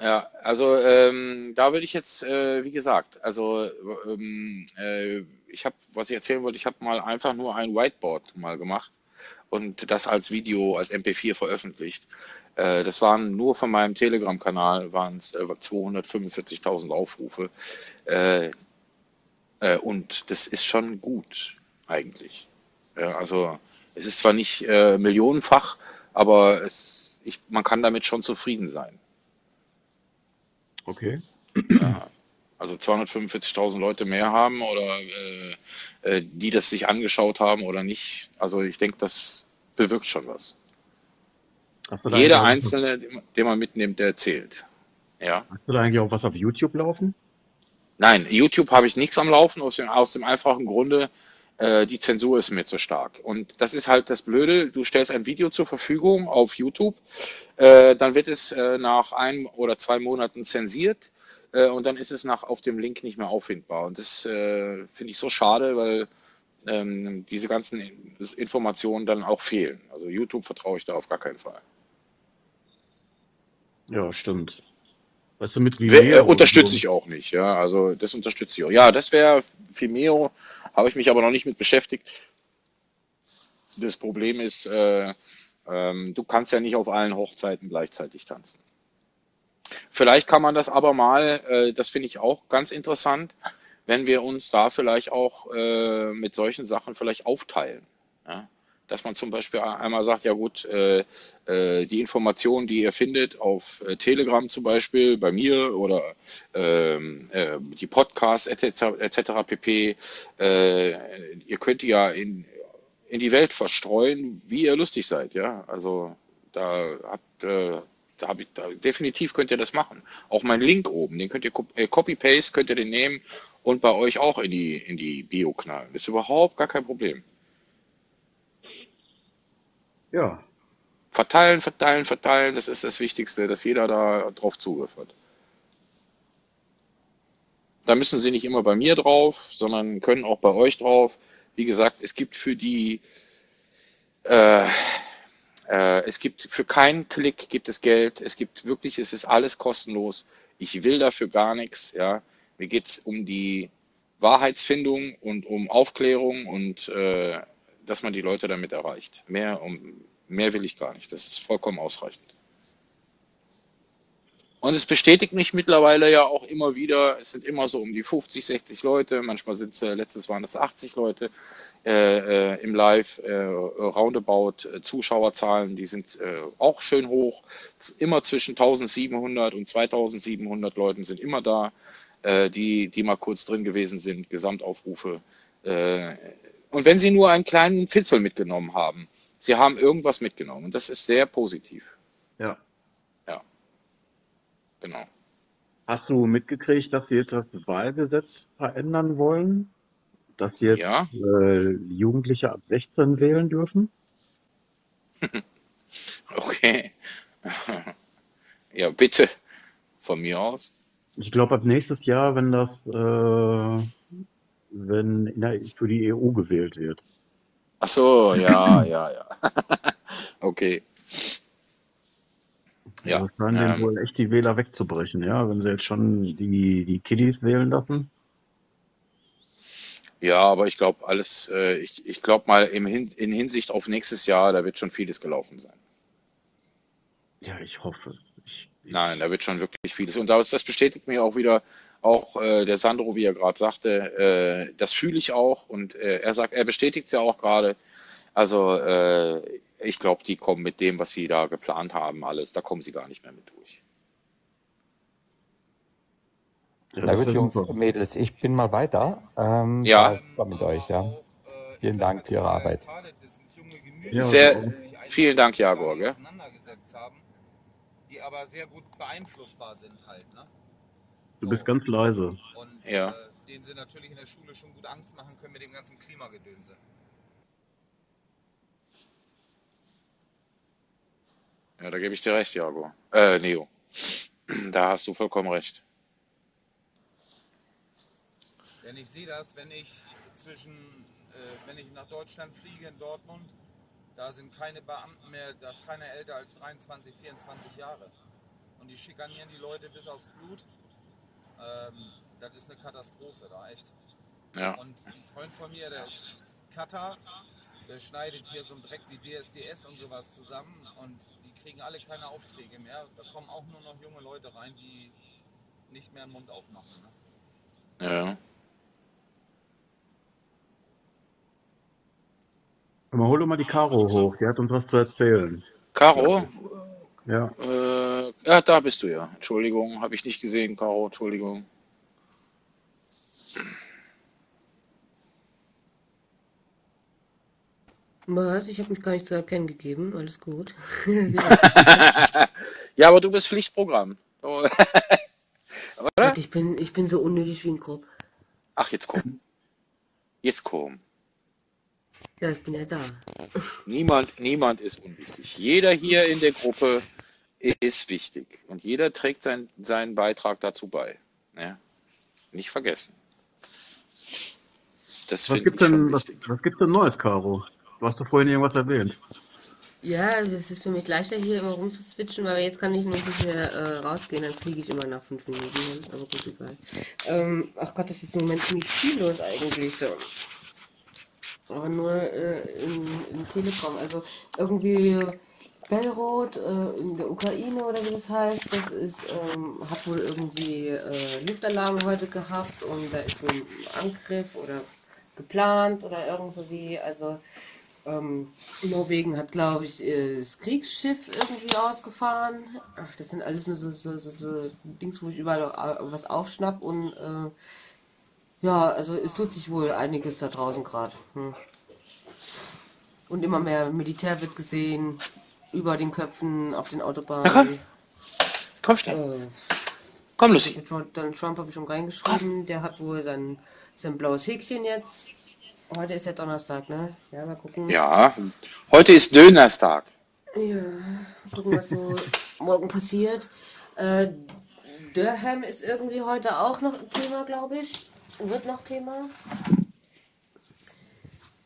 Ja, also ähm, da würde ich jetzt, äh, wie gesagt, also ähm, äh, ich habe, was ich erzählen wollte, ich habe mal einfach nur ein Whiteboard mal gemacht und das als Video, als MP4 veröffentlicht. Äh, das waren nur von meinem Telegram-Kanal waren es äh, 245.000 Aufrufe äh, äh, und das ist schon gut eigentlich. Also es ist zwar nicht äh, millionenfach, aber es, ich, man kann damit schon zufrieden sein. Okay. Ja, also 245.000 Leute mehr haben oder äh, äh, die das sich angeschaut haben oder nicht. Also ich denke, das bewirkt schon was. Jeder Einzelne, den man- den man mitnimmt, der zählt. Ja. hast du da eigentlich auch was auf YouTube laufen? Nein, YouTube habe ich nichts am Laufen, aus dem, aus dem einfachen Grunde, äh, die Zensur ist mir zu stark. Und das ist halt das Blöde, du stellst ein Video zur Verfügung auf YouTube, äh, dann wird es äh, nach ein oder zwei Monaten zensiert äh, und dann ist es nach, auf dem Link nicht mehr auffindbar. Und das äh, finde ich so schade, weil ähm, diese ganzen In- Informationen dann auch fehlen. Also YouTube vertraue ich da auf gar keinen Fall. Ja, stimmt. Weißt du, mit äh, Vimeo unterstütze ich auch nicht, ja. Also das unterstütze ich auch. Ja, das wäre Vimeo, habe ich mich aber noch nicht mit beschäftigt. Das Problem ist, äh, ähm, du kannst ja nicht auf allen Hochzeiten gleichzeitig tanzen. Vielleicht kann man das aber mal, äh, das finde ich auch ganz interessant, wenn wir uns da vielleicht auch äh, mit solchen Sachen vielleicht aufteilen. Ja? Dass man zum Beispiel einmal sagt, ja gut, äh, äh, die Informationen, die ihr findet auf äh, Telegram zum Beispiel, bei mir oder ähm, äh, die Podcasts etc. etc. pp. Äh, ihr könnt ja in, in die Welt verstreuen, wie ihr lustig seid. Ja, also da habt äh, da ich da, definitiv könnt ihr das machen. Auch mein Link oben, den könnt ihr cop- Copy-Paste, könnt ihr den nehmen und bei euch auch in die, in die Bio knallen. Das ist überhaupt gar kein Problem. Ja, Verteilen, verteilen, verteilen, das ist das Wichtigste, dass jeder da drauf Zugriff hat. Da müssen sie nicht immer bei mir drauf, sondern können auch bei euch drauf. Wie gesagt, es gibt für die, äh, äh, es gibt für keinen Klick gibt es Geld. Es gibt wirklich, es ist alles kostenlos. Ich will dafür gar nichts. Ja, mir geht es um die Wahrheitsfindung und um Aufklärung und äh, dass man die Leute damit erreicht. Mehr, um, mehr will ich gar nicht. Das ist vollkommen ausreichend. Und es bestätigt mich mittlerweile ja auch immer wieder, es sind immer so um die 50, 60 Leute, manchmal sind es, äh, letztes waren es 80 Leute äh, äh, im Live, äh, roundabout äh, Zuschauerzahlen, die sind äh, auch schön hoch, immer zwischen 1700 und 2700 Leuten sind immer da, die, die mal kurz drin gewesen sind, Gesamtaufrufe. Und wenn sie nur einen kleinen Fitzel mitgenommen haben, sie haben irgendwas mitgenommen und das ist sehr positiv. ja. Ja, genau. Hast du mitgekriegt, dass sie jetzt das Wahlgesetz verändern wollen? Dass jetzt Ja, äh, Jugendliche ab 16 wählen dürfen? *laughs* okay. *laughs* Ja, bitte, von mir aus. Ich glaube, ab nächstes Jahr, wenn das, äh, wenn der, für die EU gewählt wird. Ach so, ja, *clears throat* ja, ja. *laughs* Okay, Ja, ja. das scheinen Ähm, wohl echt die Wähler wegzubrechen, ja, wenn sie jetzt schon die, die Kiddies wählen lassen. ja, aber ich glaube alles, äh, ich, ich glaube mal im Hin in Hinsicht auf nächstes Jahr, da wird schon vieles gelaufen sein. Ja, ich hoffe es. Ich, Nein, da wird schon wirklich vieles. Und das, das bestätigt mir auch wieder, auch äh, der Sandro, wie er gerade sagte, äh, das fühle ich auch. Und äh, er sagt, er bestätigt es ja auch gerade. Also äh, ich glaube, die kommen mit dem, was sie da geplant haben, alles, da kommen sie gar nicht mehr mit durch. ja, Na gut, Jungs, super. Mädels, ich bin mal weiter. Ähm, Ja, war super mit euch, ja. Vielen Dank für Ihre Arbeit. Sehr, vielen Dank, Jaguar, gell? Die aber sehr gut beeinflussbar sind halt, ne? Du bist So. ganz leise. Und Ja. äh, denen sie natürlich in der Schule schon gut Angst machen können mit dem ganzen Klimagedönse. Ja, da gebe ich dir recht, Jaguar. Äh, Neo. *clears throat* Da hast du vollkommen recht. Denn ich sehe das, wenn ich zwischen, äh, wenn ich nach Deutschland fliege in Dortmund, da sind keine Beamten mehr, da ist keiner älter als 23, 24 Jahre. Und die schikanieren die Leute bis aufs Blut. Ähm, das ist eine Katastrophe da, echt. Ja. Und ein Freund von mir, der ist Cutter, der schneidet hier so einen Dreck wie DSDS und sowas zusammen und die kriegen alle keine Aufträge mehr. Da kommen auch nur noch junge Leute rein, die nicht mehr den Mund aufmachen. Ne? Ja. Mal, hol doch mal die Caro hoch. Die hat uns was zu erzählen. Caro? Ja. Äh, ja, da bist du ja. Entschuldigung, habe ich nicht gesehen, Caro. Entschuldigung. Was? Ich habe mich gar nicht zu erkennen gegeben. Alles gut. *laughs* ja, aber du bist Pflichtprogramm. *laughs* Ich bin, ich bin so unnötig wie ein Kopf. Ach, jetzt komm. Jetzt komm. Ja, ich bin ja da. Niemand, niemand ist unwichtig. Jeder hier in der Gruppe ist wichtig. Und jeder trägt sein, seinen Beitrag dazu bei. Ja? Nicht vergessen. Das Was schon denn, was, was gibt's denn Neues, Caro? Du hast doch vorhin irgendwas erwähnt. Ja, also es ist für mich leichter hier immer rumzuswitchen, weil jetzt kann ich nicht mehr äh, rausgehen, dann fliege ich immer nach fünf Minuten, aber gut, egal. Ähm, ach Gott, das ist im Moment ziemlich viel los eigentlich so. Aber nur äh, in, in Telekom, also irgendwie Belrod äh, in der Ukraine oder wie das heißt, das ist, ähm, hat wohl irgendwie äh, Luftalarm heute gehabt und da ist ein Angriff oder geplant oder irgend so wie, also ähm, Norwegen hat, glaube ich, äh, das Kriegsschiff irgendwie ausgefahren. Ach, das sind alles nur so, so, so, so Dings, wo ich überall was aufschnapp und äh, ja, also es tut sich wohl einiges da draußen gerade. Hm. Und immer mehr Militär wird gesehen, über den Köpfen, auf den Na komm, Autobahnen. komm schnell. Äh, Komm, Lucy. Donald Trump habe ich schon reingeschrieben, der hat wohl sein, sein blaues Häkchen jetzt. Heute ist ja Donnerstag, ne? Ja, mal gucken. Ja, heute ist Dönerstag. Ja, gucken, was so *laughs* morgen passiert. Äh, Durham ist irgendwie heute auch noch ein Thema, glaube ich. Wird noch Thema.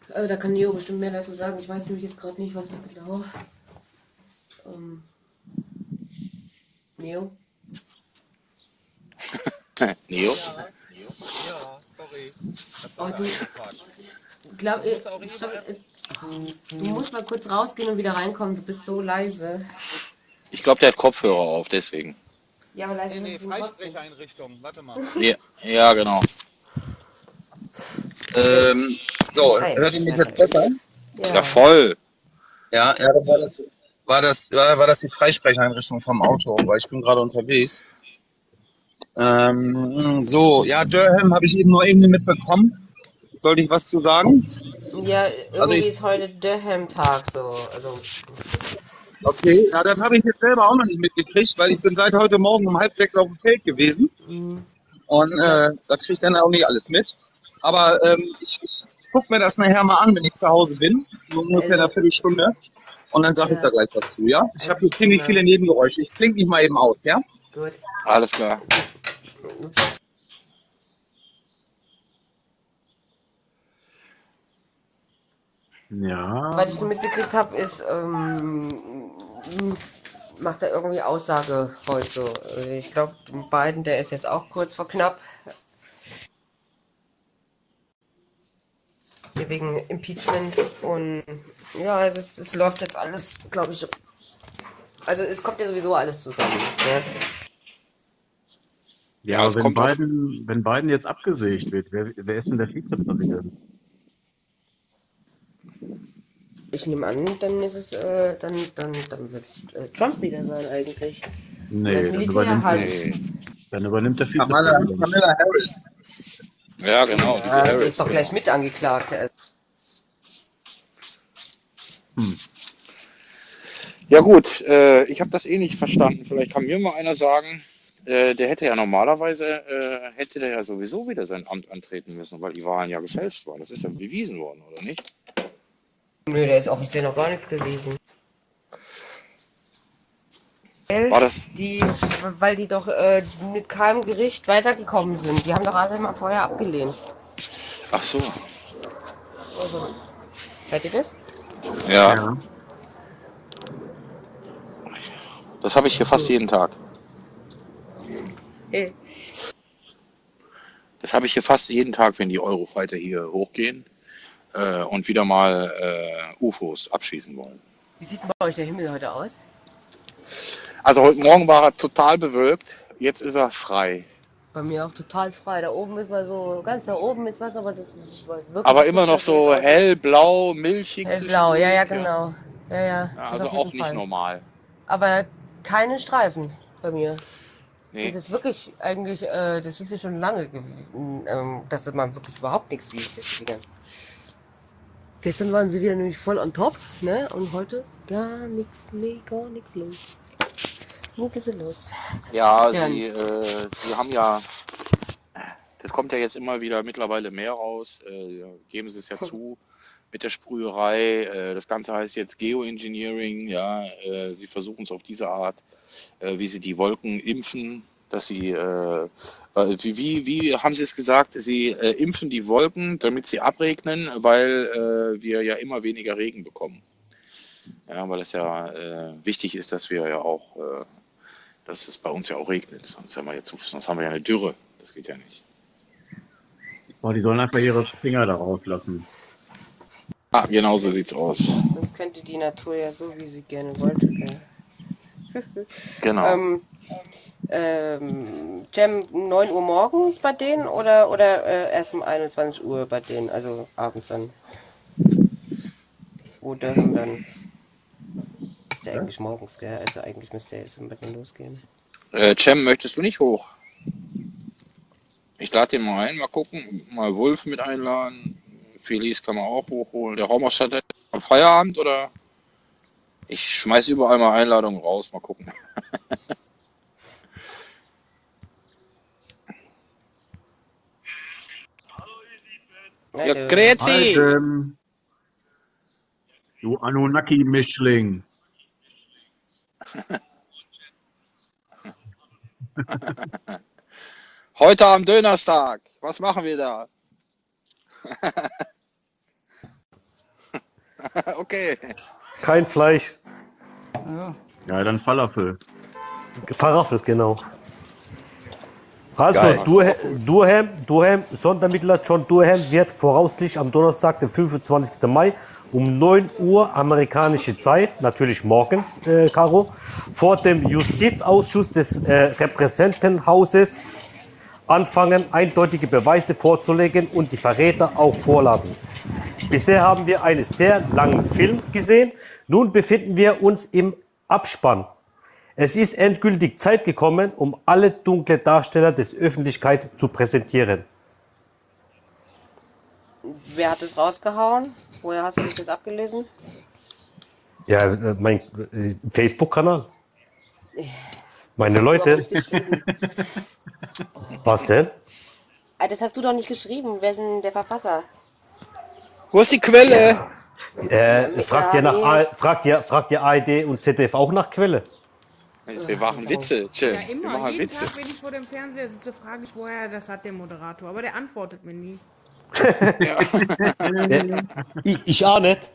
Äh, da kann Neo bestimmt mehr dazu sagen. Ich weiß nämlich jetzt gerade nicht, was genau. Ähm, Neo? Neo? *laughs* Ja, ja, sorry. Ich Oh, du, glaub, Ich äh, ich nicht glaub, äh, du musst mal kurz rausgehen und wieder reinkommen. Du bist so leise. Ich glaube, der hat Kopfhörer auf, deswegen. Ja, aber leise Nee, nee. Freisprecheinrichtung. Warte mal. Ja, ja genau. Ähm, so, Ah, hört ihr mich jetzt besser? Ja, Ja. voll. Ja, ja, dann war das, war das, war, war das die Freisprecheinrichtung vom Auto, weil ich bin gerade unterwegs. Ähm, so, ja, Durham habe ich eben nur irgendwie mitbekommen. Sollte ich was zu sagen? Ja, Also irgendwie ich, ist heute Durham-Tag so. Also, okay, ja, das habe ich jetzt selber auch noch nicht mitgekriegt, weil ich bin seit heute Morgen um halb sechs auf dem Feld gewesen mh, und äh, da kriege ich dann auch nicht alles mit. Aber ähm, ich, ich gucke mir das nachher mal an, wenn ich zu Hause bin, so ungefähr eine Viertelstunde. Und dann sage ich da ja, gleich was zu, ja? Ich habe hier ziemlich viele Nebengeräusche. Ich klinge mich mal eben aus, ja? Gut. Alles klar. Ups. Was ich so Ja, mitgekriegt habe, ist, ähm, macht er irgendwie Aussage heute so. Also Ich glaube, Biden, der ist jetzt auch kurz vor knapp. Hier wegen Impeachment und ja, es, ist, es läuft jetzt alles, glaube ich, also es kommt ja sowieso alles zusammen. Ne? ja, Ja, wenn auf. Biden, wenn Biden jetzt abgesägt wird, wer, wer ist denn der Vizepräsident? Ich nehme an, dann ist es, äh, dann, dann, dann wird es äh, Trump wieder sein eigentlich. Das Nee, dann übernimmt, halt. Nee. dann übernimmt der Kamala, Vizepräsident. Kamala Harris. Ja, genau, Ja, der ist doch gleich genau. mit angeklagt. Also, Hm. Ja gut, äh, ich habe das eh nicht verstanden. Vielleicht kann mir mal einer sagen, äh, der hätte ja normalerweise, äh, hätte der ja sowieso wieder sein Amt antreten müssen, weil die Wahlen ja gefälscht waren. Das ist ja bewiesen worden, oder nicht? Nö, der ist offiziell noch gar nichts gewesen. Weil War das? die, weil die doch äh, mit keinem Gericht weitergekommen sind. Die haben doch alle mal vorher abgelehnt. Ach so. Also, hört ihr das? Ja, Ja. das habe ich hier fast jeden Tag. Äh, Das habe ich hier fast jeden Tag, wenn die Eurofighter hier hochgehen äh, und wieder mal äh, UFOs abschießen wollen. Wie sieht bei euch der Himmel heute aus? Also heute Morgen war er total bewölkt, jetzt ist er frei. Bei mir auch total frei. Da oben ist mal so, ganz da oben ist was, aber das ist wirklich Aber immer noch so hellblau, milchig Hellblau, ja, ja, genau. Ja, ja, Ja, das also auch nicht Fall. normal. Aber keine Streifen bei mir. Das Nee. ist wirklich eigentlich, äh, das ist ja schon lange, gewesen, ähm, dass man wirklich überhaupt nichts sieht. Gestern waren sie wieder nämlich voll on top, ne? Und heute gar nichts, nee, gar nichts los. Nichts ist los. Ja, Ja, sie, äh, sie haben ja, das kommt ja jetzt immer wieder mittlerweile mehr raus, äh, geben sie es ja zu mit der Sprüherei. Äh, das Ganze heißt jetzt Geoengineering, ja, äh, sie versuchen es auf diese Art, äh, wie sie die Wolken impfen, dass sie, äh, wie, wie, wie haben sie es gesagt, sie äh, impfen die Wolken, damit sie abregnen, weil äh, wir ja immer weniger Regen bekommen. Ja, weil es ja wichtig ist, dass wir ja auch, dass es bei uns ja auch regnet. Sonst haben wir, jetzt, sonst haben wir ja eine Dürre. Das geht ja nicht. Oh, die sollen einfach ihre Finger da rauslassen. Ah, genau so sieht's aus. Sonst könnte die Natur ja so, wie sie gerne wollte. Gell? *laughs* Genau. ähm, ähm, Jam 9 Uhr morgens bei denen oder, oder äh, erst um 21 Uhr bei denen, also abends dann? Wo dürfen dann? Der eigentlich morgens, gell? Also eigentlich müsste er jetzt bei denen losgehen. Äh, Cem, möchtest du nicht hoch? Ich lade den mal ein, mal gucken. Mal Wolf mit einladen. Felice kann man auch hochholen. Der Raumausstatter am Feierabend oder? Ich schmeiß überall mal Einladungen raus, mal gucken. *laughs* ja, Hallo. Grüezi! Altem, du Anunnaki-Mischling. *laughs* Heute am Dönerstag. Was machen wir da? *laughs* okay. Kein Fleisch. Ja, dann Falafel. Falafel, genau. Also. Durham, Durham, Durham, Sondermittler John Durham wird voraussichtlich am Donnerstag, den 25. Mai um 9 Uhr amerikanische Zeit, natürlich morgens, äh, Caro, vor dem Justizausschuss des äh, Repräsentantenhauses anfangen, eindeutige Beweise vorzulegen und die Verräter auch vorladen. Bisher haben wir einen sehr langen Film gesehen. Nun befinden wir uns im Abspann. Es ist endgültig Zeit gekommen, um alle dunkle Darsteller des Öffentlichkeit zu präsentieren. Wer hat es rausgehauen? Woher hast du das jetzt abgelesen? Ja, mein Facebook-Kanal. Meine Leute. *laughs* Was denn? Ah, Das hast du doch nicht geschrieben. Wer ist denn der Verfasser? Wo ist die Quelle? Äh, fragt ihr Ja, nach. A- fragt ihr, fragt ihr ARD und ZDF auch nach Quelle? Wir machen Witze, Cem. Ja, Wir immer. machen Jeden Witze. Tag, wenn ich vor dem Fernseher sitze, frage ich, woher das hat der Moderator. Aber der antwortet mir nie. Ja. Ich, ich auch nicht.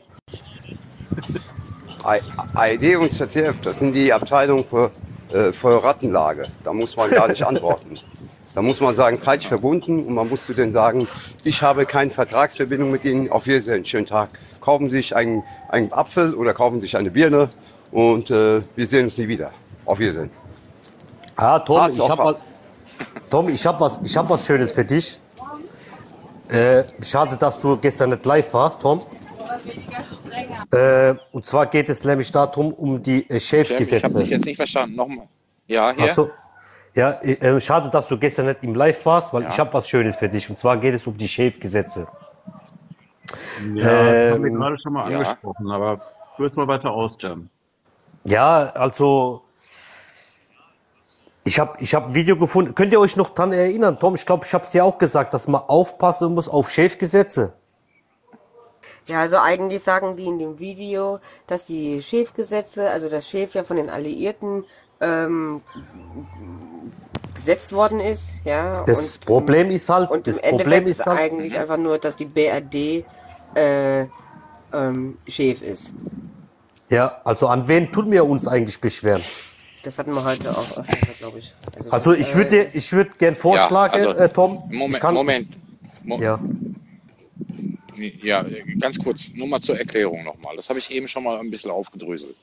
ARD und ZDF, das sind die Abteilungen für, äh, für Rattenlage. Da muss man gar nicht antworten. Da muss man sagen, falsch verbunden und man muss zu denen sagen, ich habe keine Vertragsverbindung mit Ihnen, auf Wiedersehen, schönen Tag. Kaufen Sie sich einen, einen Apfel oder kaufen Sie sich eine Birne und äh, wir sehen uns nie wieder. Auf Wiedersehen. Ah, Tom, Hartz ich habe was, Tom, ich habe was, ich habe was Schönes für dich. Äh, schade, dass du gestern nicht live warst, Tom. Äh, und zwar geht es nämlich darum, um die äh, Cem, ich habe dich jetzt nicht verstanden. Nochmal. Ja, hier. Ach so. Ja, äh, schade, dass du gestern nicht im Live warst, weil Ja. ich habe was Schönes für dich. Und zwar geht es um die Chefgesetze. Ja, das haben wir Ähm, gerade schon mal ja. angesprochen, aber führ's mal weiter aus, Jam. Ja, also ich habe ich hab ein Video gefunden. Könnt ihr euch noch dran erinnern, Tom? Ich glaube, ich habe es dir auch gesagt, dass man aufpassen muss auf Chefgesetze. Ja, also eigentlich sagen die in dem Video, dass die Schäfgesetze, also das Schäf ja von den Alliierten ähm, gesetzt worden ist, ja. Das und, Problem ist halt, und im das Problem Endeffekt ist halt, eigentlich einfach nur, dass die BRD äh, ähm, Schäf ist. ja, also an wen tun wir uns eigentlich beschweren? Das hatten wir heute auch öfter, glaube ich. Also das, ich würde äh, dir, ich würde gern vorschlagen, also, äh, Tom. Moment, ich kann, Moment. Mo Ja, Ja, ganz kurz, nur mal zur Erklärung nochmal. Das habe ich eben schon mal ein bisschen aufgedröselt.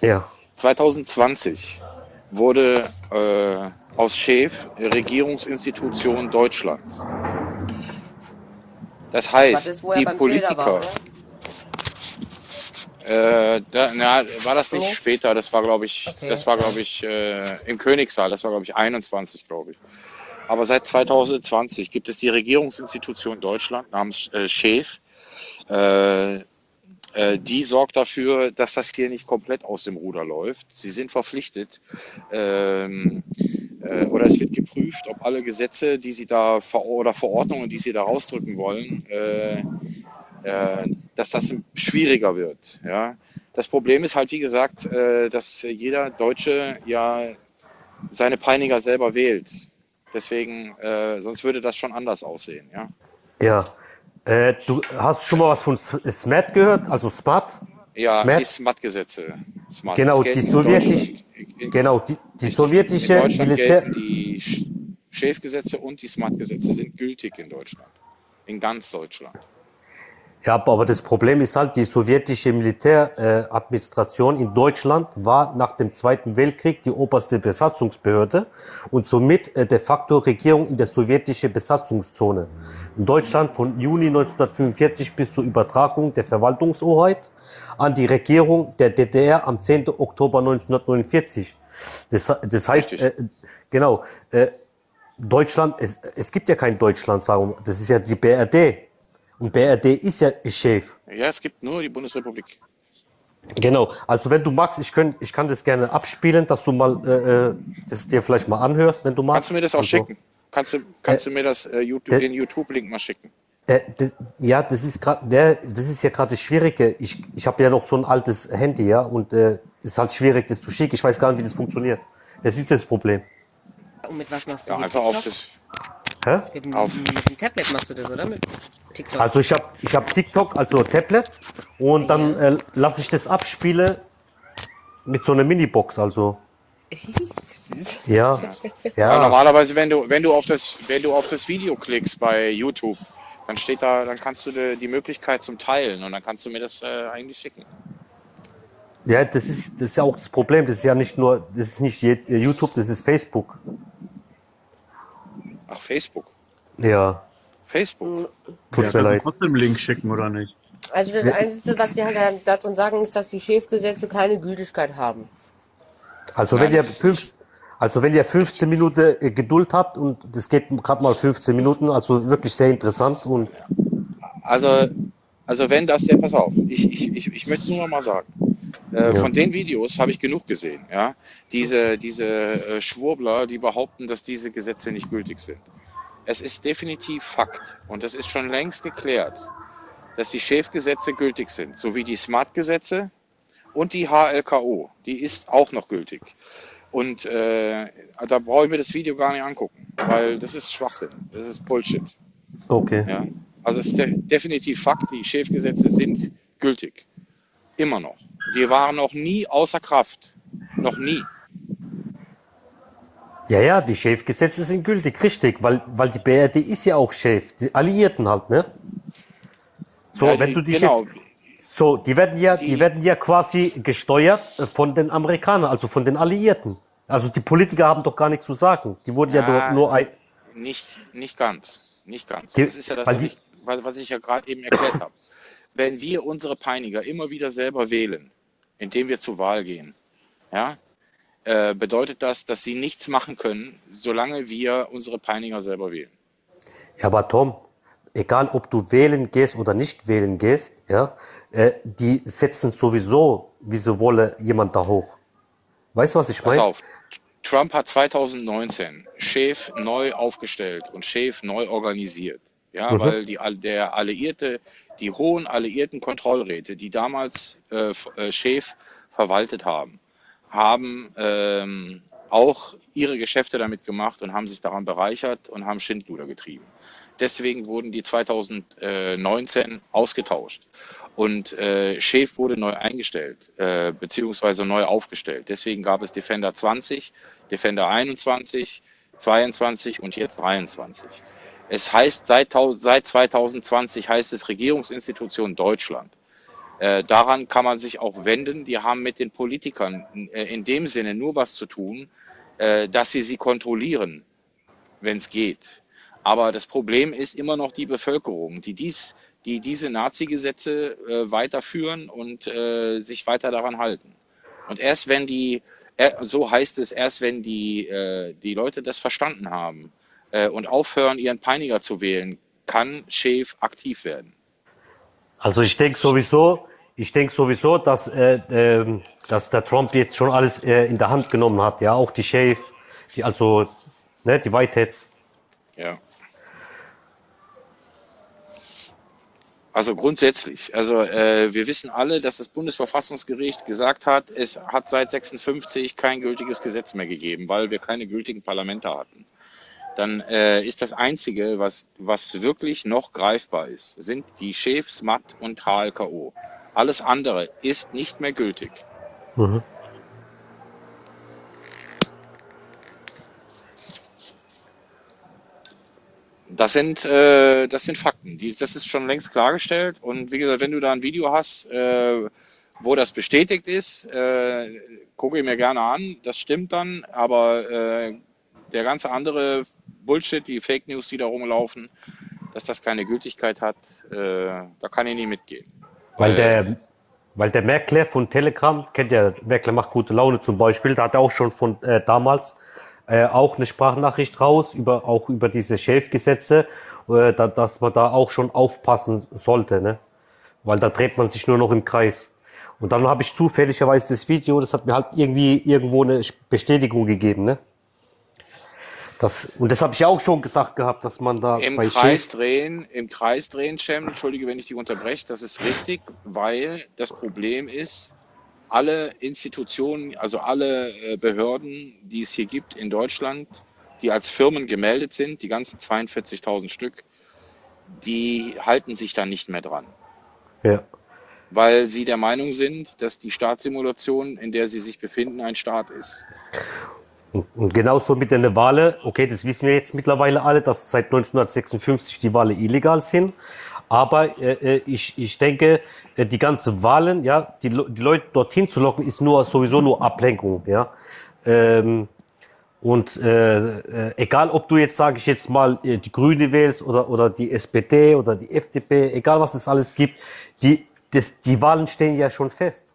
ja. 2020 wurde äh, aus Chef Regierungsinstitution Deutschland. Das war heißt, das, er die war, Politiker, oder? Äh, da, na, war das nicht So? später, das war glaube ich, Okay. das war glaube ich äh, im Königssaal, das war glaube ich 21, glaube ich. Aber seit 2020 gibt es die Regierungsinstitution Deutschland namens äh, Chef. Äh, äh, die sorgt dafür, dass das hier nicht komplett aus dem Ruder läuft. Sie sind verpflichtet, ähm, äh, oder es wird geprüft, ob alle Gesetze, die Sie da ver oder Verordnungen, die Sie da rausdrücken wollen, äh, äh, dass das schwieriger wird. Ja? Das Problem ist halt, wie gesagt, äh, dass jeder Deutsche ja seine Peiniger selber wählt. Deswegen, äh, sonst würde das schon anders aussehen. Ja? Ja. Äh, du hast schon mal was von S- Smart gehört? Also Smart? Ja, Smart? die SMAT-Gesetze. SMAT. Genau, die in sowjetische, in, genau, die, die in sowjetische Deutschland Militär, gelten die Sch- Schäfgesetze und die SMAT-Gesetze sind gültig in Deutschland. In ganz Deutschland. Ja, aber das Problem ist halt, die sowjetische Militäradministration äh, Administration in Deutschland war nach dem Zweiten Weltkrieg die oberste Besatzungsbehörde und somit äh, de facto Regierung in der sowjetischen Besatzungszone. In Deutschland von Juni 1945 bis zur Übertragung der Verwaltungshoheit an die Regierung der DDR am 10. Oktober 1949. Das, das heißt, äh, genau, äh, Deutschland, es, es gibt ja kein Deutschland, sagen wir, das ist ja die BRD. Und BRD ist ja Chef. Ja, es gibt nur die Bundesrepublik. Genau. Also wenn du magst, ich, könnt, ich kann das gerne abspielen, dass du mal äh, äh, das dir vielleicht mal anhörst, wenn du magst. Kannst du mir das auch Also, schicken? Kannst du, kannst du mir das, äh, YouTube, äh, den YouTube-Link mal schicken? Äh, ja, das ist gerade, der, das ist ja gerade das Schwierige. Ich, ich habe ja noch so ein altes Handy, ja, und äh, es ist halt schwierig, das zu schicken. Ich weiß gar nicht, wie das funktioniert. Das ist das Problem. Und mit was machst du Ja, einfach auf das. Hä? Mit, dem- Auf. mit dem Tablet machst du das, oder? Mit TikTok. Also ich habe ich hab TikTok, also Tablet, und dann äh, lasse ich das abspielen mit so einer Minibox, also. Süß. Ja, Ja. ja. normalerweise, wenn du, wenn du auf das, wenn du auf das Video klickst bei YouTube, dann steht da, dann kannst du die, die Möglichkeit zum Teilen und dann kannst du mir das äh, eigentlich schicken. Ja, das ist, das ist ja auch das Problem. Das ist ja nicht nur, das ist nicht je- YouTube, das ist Facebook. Ach, Facebook. Ja, Facebook. tut Ja, mir leid. trotzdem Link schicken, oder nicht? Also das Einzige, was die halt dazu sagen, ist, dass die Chefgesetze keine Gültigkeit haben. Also wenn ihr fünf, also wenn ihr 15 Minuten äh, Geduld habt und das geht gerade mal 15 Minuten, also wirklich sehr interessant und Also, also wenn das der, pass auf, ich, ich, ich, ich möchte es nur noch mal sagen. Äh, Ja. Von den Videos habe ich genug gesehen, ja. Diese, diese äh, Schwurbler, die behaupten, dass diese Gesetze nicht gültig sind. Es ist definitiv Fakt und das ist schon längst geklärt, dass die Schäfgesetze gültig sind, sowie die Smart-Gesetze und die HLKO, die ist auch noch gültig. Und äh, da brauche ich mir das Video gar nicht angucken, weil das ist Schwachsinn, das ist Bullshit. okay. Ja, also es ist de definitiv Fakt, die Schäfgesetze sind gültig. Immer noch. Die waren noch nie außer Kraft. Noch nie. Ja, ja, die Chefgesetze sind gültig, richtig, weil, weil die BRD ist ja auch Chef, die Alliierten halt, ne? So, Ja, wenn die- du dich genau. jetzt, so, die werden ja, die Die- werden ja quasi gesteuert äh, von den Amerikanern, also von den Alliierten. Also die Politiker haben doch gar nichts zu sagen. Die wurden ja, Ja, nur, nur ein, Nicht, nicht ganz. Nicht ganz. Die- Das ist ja das, was die- ich, was ich ja gerade eben erklärt habe. Wenn wir unsere Peiniger immer wieder selber wählen, indem wir zur Wahl gehen, ja, äh, bedeutet das, dass sie nichts machen können, solange wir unsere Peiniger selber wählen. Ja, aber Tom, egal ob du wählen gehst oder nicht wählen gehst, ja, äh, die setzen sowieso, wie sie wolle, jemand da hoch. Weißt du, was ich Pass meine? auf. Trump hat 2019 Schäf neu aufgestellt und Schäf neu organisiert. Ja, Mhm. weil die, der Alliierte, die hohen alliierten Kontrollräte, die damals äh, F- äh, Schäf verwaltet haben, haben ähm, auch ihre Geschäfte damit gemacht und haben sich daran bereichert und haben Schindluder getrieben. Deswegen wurden die 2019 ausgetauscht. Und äh, Schäf wurde neu eingestellt, äh, beziehungsweise neu aufgestellt. Deswegen gab es Defender 20, Defender 21, 22 und jetzt 23. Es heißt seit, seit 2020 heißt es Regierungsinstitution Deutschland. Äh, daran kann man sich auch wenden. Die haben mit den Politikern äh, in dem Sinne nur was zu tun, äh, dass sie sie kontrollieren, wenn es geht. Aber das Problem ist immer noch die Bevölkerung, die dies, die diese Nazi-Gesetze äh, weiterführen und äh, sich weiter daran halten. Und erst wenn die, äh, so heißt es, erst wenn die, die Leute das verstanden haben und aufhören, ihren Peiniger zu wählen, kann Schäf aktiv werden. Also ich denke sowieso, ich denke sowieso, dass, äh, ähm, dass der Trump jetzt schon alles äh, in der Hand genommen hat, ja, auch die Shave, die also, ne, die Whiteheads. Ja. Also grundsätzlich, also äh, wir wissen alle, dass das Bundesverfassungsgericht gesagt hat, es hat seit 56 kein gültiges Gesetz mehr gegeben, weil wir keine gültigen Parlamente hatten. Dann äh, ist das Einzige, was, was wirklich noch greifbar ist, sind die Chefs, MAT und HLKO. Alles andere ist nicht mehr gültig. Mhm. Das sind, äh, das sind Fakten. Die, das ist schon längst klargestellt. Und wie gesagt, wenn du da ein Video hast, äh, wo das bestätigt ist, äh, gucke ich mir gerne an. Das stimmt dann. Aber äh, der ganze andere Bullshit, die Fake News, die da rumlaufen, dass das keine Gültigkeit hat, äh, da kann ich nicht mitgehen. Weil der, weil der Merkler von Telegram, kennt ja, Merkler macht gute Laune zum Beispiel, da hat er auch schon von äh, damals äh, auch eine Sprachnachricht raus, über, auch über diese Schäfgesetze, äh, da, dass man da auch schon aufpassen sollte, ne? Weil da dreht man sich nur noch im Kreis. Und dann habe ich zufälligerweise das Video, das hat mir halt irgendwie irgendwo eine Bestätigung gegeben, ne? Das, und das habe ich auch schon gesagt gehabt, dass man da Im Kreis drehen, im Kreis drehen, Cem, entschuldige, wenn ich dich unterbreche, das ist richtig, weil das Problem ist, alle Institutionen, also alle äh, Behörden, die es hier gibt in Deutschland, die als Firmen gemeldet sind, die ganzen 42.000 Stück, die halten sich da nicht mehr dran, Ja. weil sie der Meinung sind, dass die Staatssimulation, in der sie sich befinden, ein Staat ist. Und, und genauso mit den Wahlen, okay, das wissen wir jetzt mittlerweile alle, dass seit 1956 die Wahlen illegal sind. Aber äh, äh, ich, ich denke, äh, die ganze Wahlen, ja, die, die Leute dorthin zu locken, ist nur sowieso nur Ablenkung, ja. Ähm, und äh, äh, egal, ob du jetzt, sage ich jetzt mal, äh, die Grüne wählst oder, oder die SPD oder die FDP, egal was es alles gibt, die, das, die Wahlen stehen ja schon fest.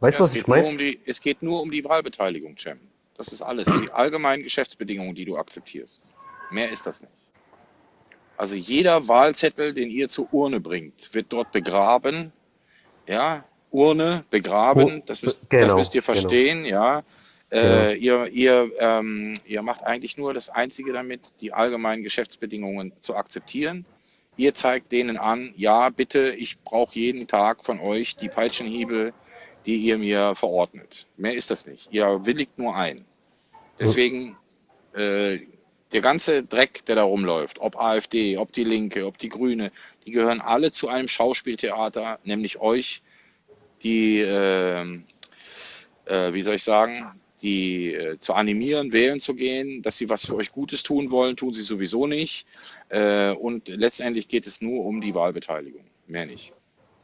Weißt du, Ja, was ich meine? um die, es geht nur um die Wahlbeteiligung, Cem. Das ist alles. Die allgemeinen Geschäftsbedingungen, die du akzeptierst. Mehr ist das nicht. Also jeder Wahlzettel, den ihr zur Urne bringt, wird dort begraben. Ja, Urne begraben, das müsst, das Genau, müsst ihr genau. verstehen, ja. Genau. Äh, ihr, ihr, ähm, ihr macht eigentlich nur das Einzige damit, die allgemeinen Geschäftsbedingungen zu akzeptieren. Ihr zeigt denen an, ja, bitte, ich brauche jeden Tag von euch die Peitschenhiebe, die ihr mir verordnet. Mehr ist das nicht. Ihr willigt nur ein. Deswegen äh, der ganze Dreck, der da rumläuft, ob AfD, ob die Linke, ob die Grüne, die gehören alle zu einem Schauspieltheater, nämlich euch, die, ähm, äh, wie soll ich sagen, die äh, zu animieren, wählen zu gehen, dass sie was für euch Gutes tun wollen, tun sie sowieso nicht. Äh, und letztendlich geht es nur um die Wahlbeteiligung, mehr nicht.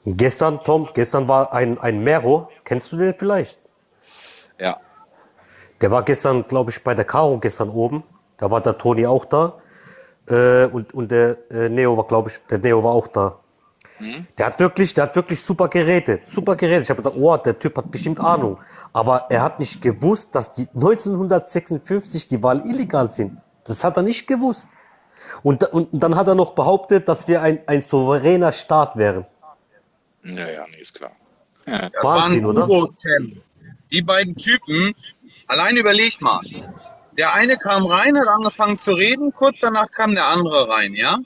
Gestern, Tom, gestern war ein, ein Mero, kennst du den vielleicht? Ja, Der war gestern, glaube ich, bei der Caro gestern oben. Da war der Toni auch da. Äh, und, und der äh, Neo war, glaube ich, der Neo war auch da. Hm? Der hat wirklich, der hat wirklich super geredet. Super geredet. Ich habe gedacht, oh, der Typ hat bestimmt Ahnung. Aber er hat nicht gewusst, dass die 1956 die Wahl illegal sind. Das hat er nicht gewusst. Und, und dann hat er noch behauptet, dass wir ein, ein souveräner Staat wären. Naja, nee, ist klar. Das Wahnsinn, waren oder? U-Boot-Cam. Die beiden Typen, allein überlegt mal. Der eine kam rein, hat angefangen zu reden, kurz danach kam der andere rein, ja?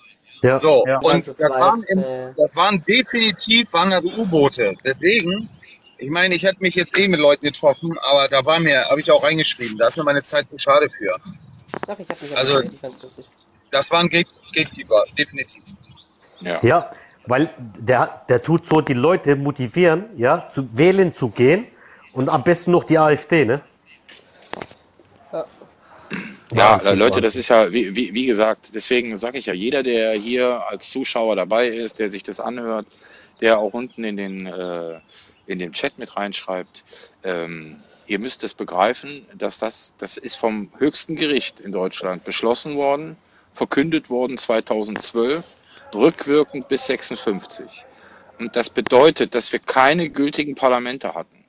Ja. So, Ja. und das waren, im, äh. das waren definitiv waren das U-Boote. Deswegen, ich meine, ich hätte mich jetzt eh mit Leuten getroffen, aber da war mir, habe ich auch reingeschrieben, da ist mir meine Zeit zu schade für. Doch, ich habe mich Also- lustig. Das waren Gate Gatekeeper, definitiv. Ja. Ja, weil der, der tut so die Leute motivieren, ja, zu wählen zu gehen und am besten noch die AfD, ne? Ja, Leute, das ist ja, wie, wie, wie gesagt, deswegen sage ich ja, jeder, der hier als Zuschauer dabei ist, der sich das anhört, der auch unten in den, äh, in den Chat mit reinschreibt, ähm, ihr müsst es begreifen, dass das, das ist vom höchsten Gericht in Deutschland beschlossen worden, verkündet worden 2012, rückwirkend bis 56. Und das bedeutet, dass wir keine gültigen Parlamente hatten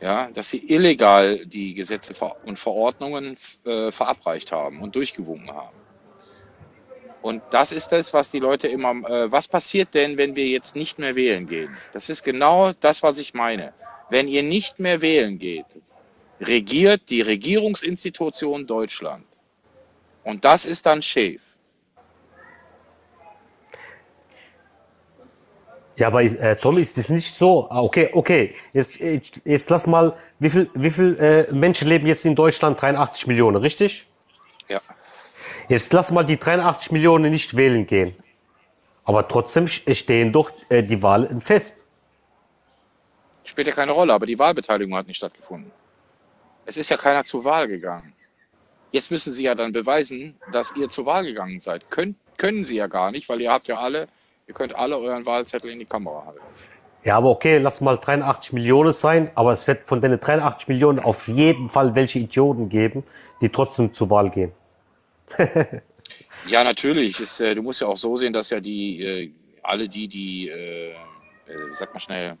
ja, dass sie illegal die Gesetze und Verordnungen äh, verabreicht haben und durchgewunken haben. Und das ist das, was die Leute immer, äh, was passiert denn, wenn wir jetzt nicht mehr wählen gehen? Das ist genau das, was ich meine. Wenn ihr nicht mehr wählen geht, regiert die Regierungsinstitution Deutschland. Und das ist dann schäf. Ja, aber äh, Tom, ist das nicht so? Ah, okay, okay. Jetzt, jetzt, jetzt lass mal, wie viel, wie viel äh, Menschen leben jetzt in Deutschland? 83 Millionen, richtig? Ja. Jetzt lass mal die 83 Millionen nicht wählen gehen. Aber trotzdem sch- stehen doch äh, die Wahlen fest. Spielt ja keine Rolle, aber die Wahlbeteiligung hat nicht stattgefunden. Es ist ja keiner zur Wahl gegangen. Jetzt müssen Sie ja dann beweisen, dass ihr zur Wahl gegangen seid. Könnt, können Sie ja gar nicht, weil ihr habt ja alle, ihr könnt alle euren Wahlzettel in die Kamera halten. Ja, aber okay, lass mal 83 Millionen sein, aber es wird von den 83 Millionen auf jeden Fall welche Idioten geben, die trotzdem zur Wahl gehen. Ja, natürlich. Ist, äh, du musst ja auch so sehen, dass ja die äh, alle die, die, äh, äh, sag mal schnell,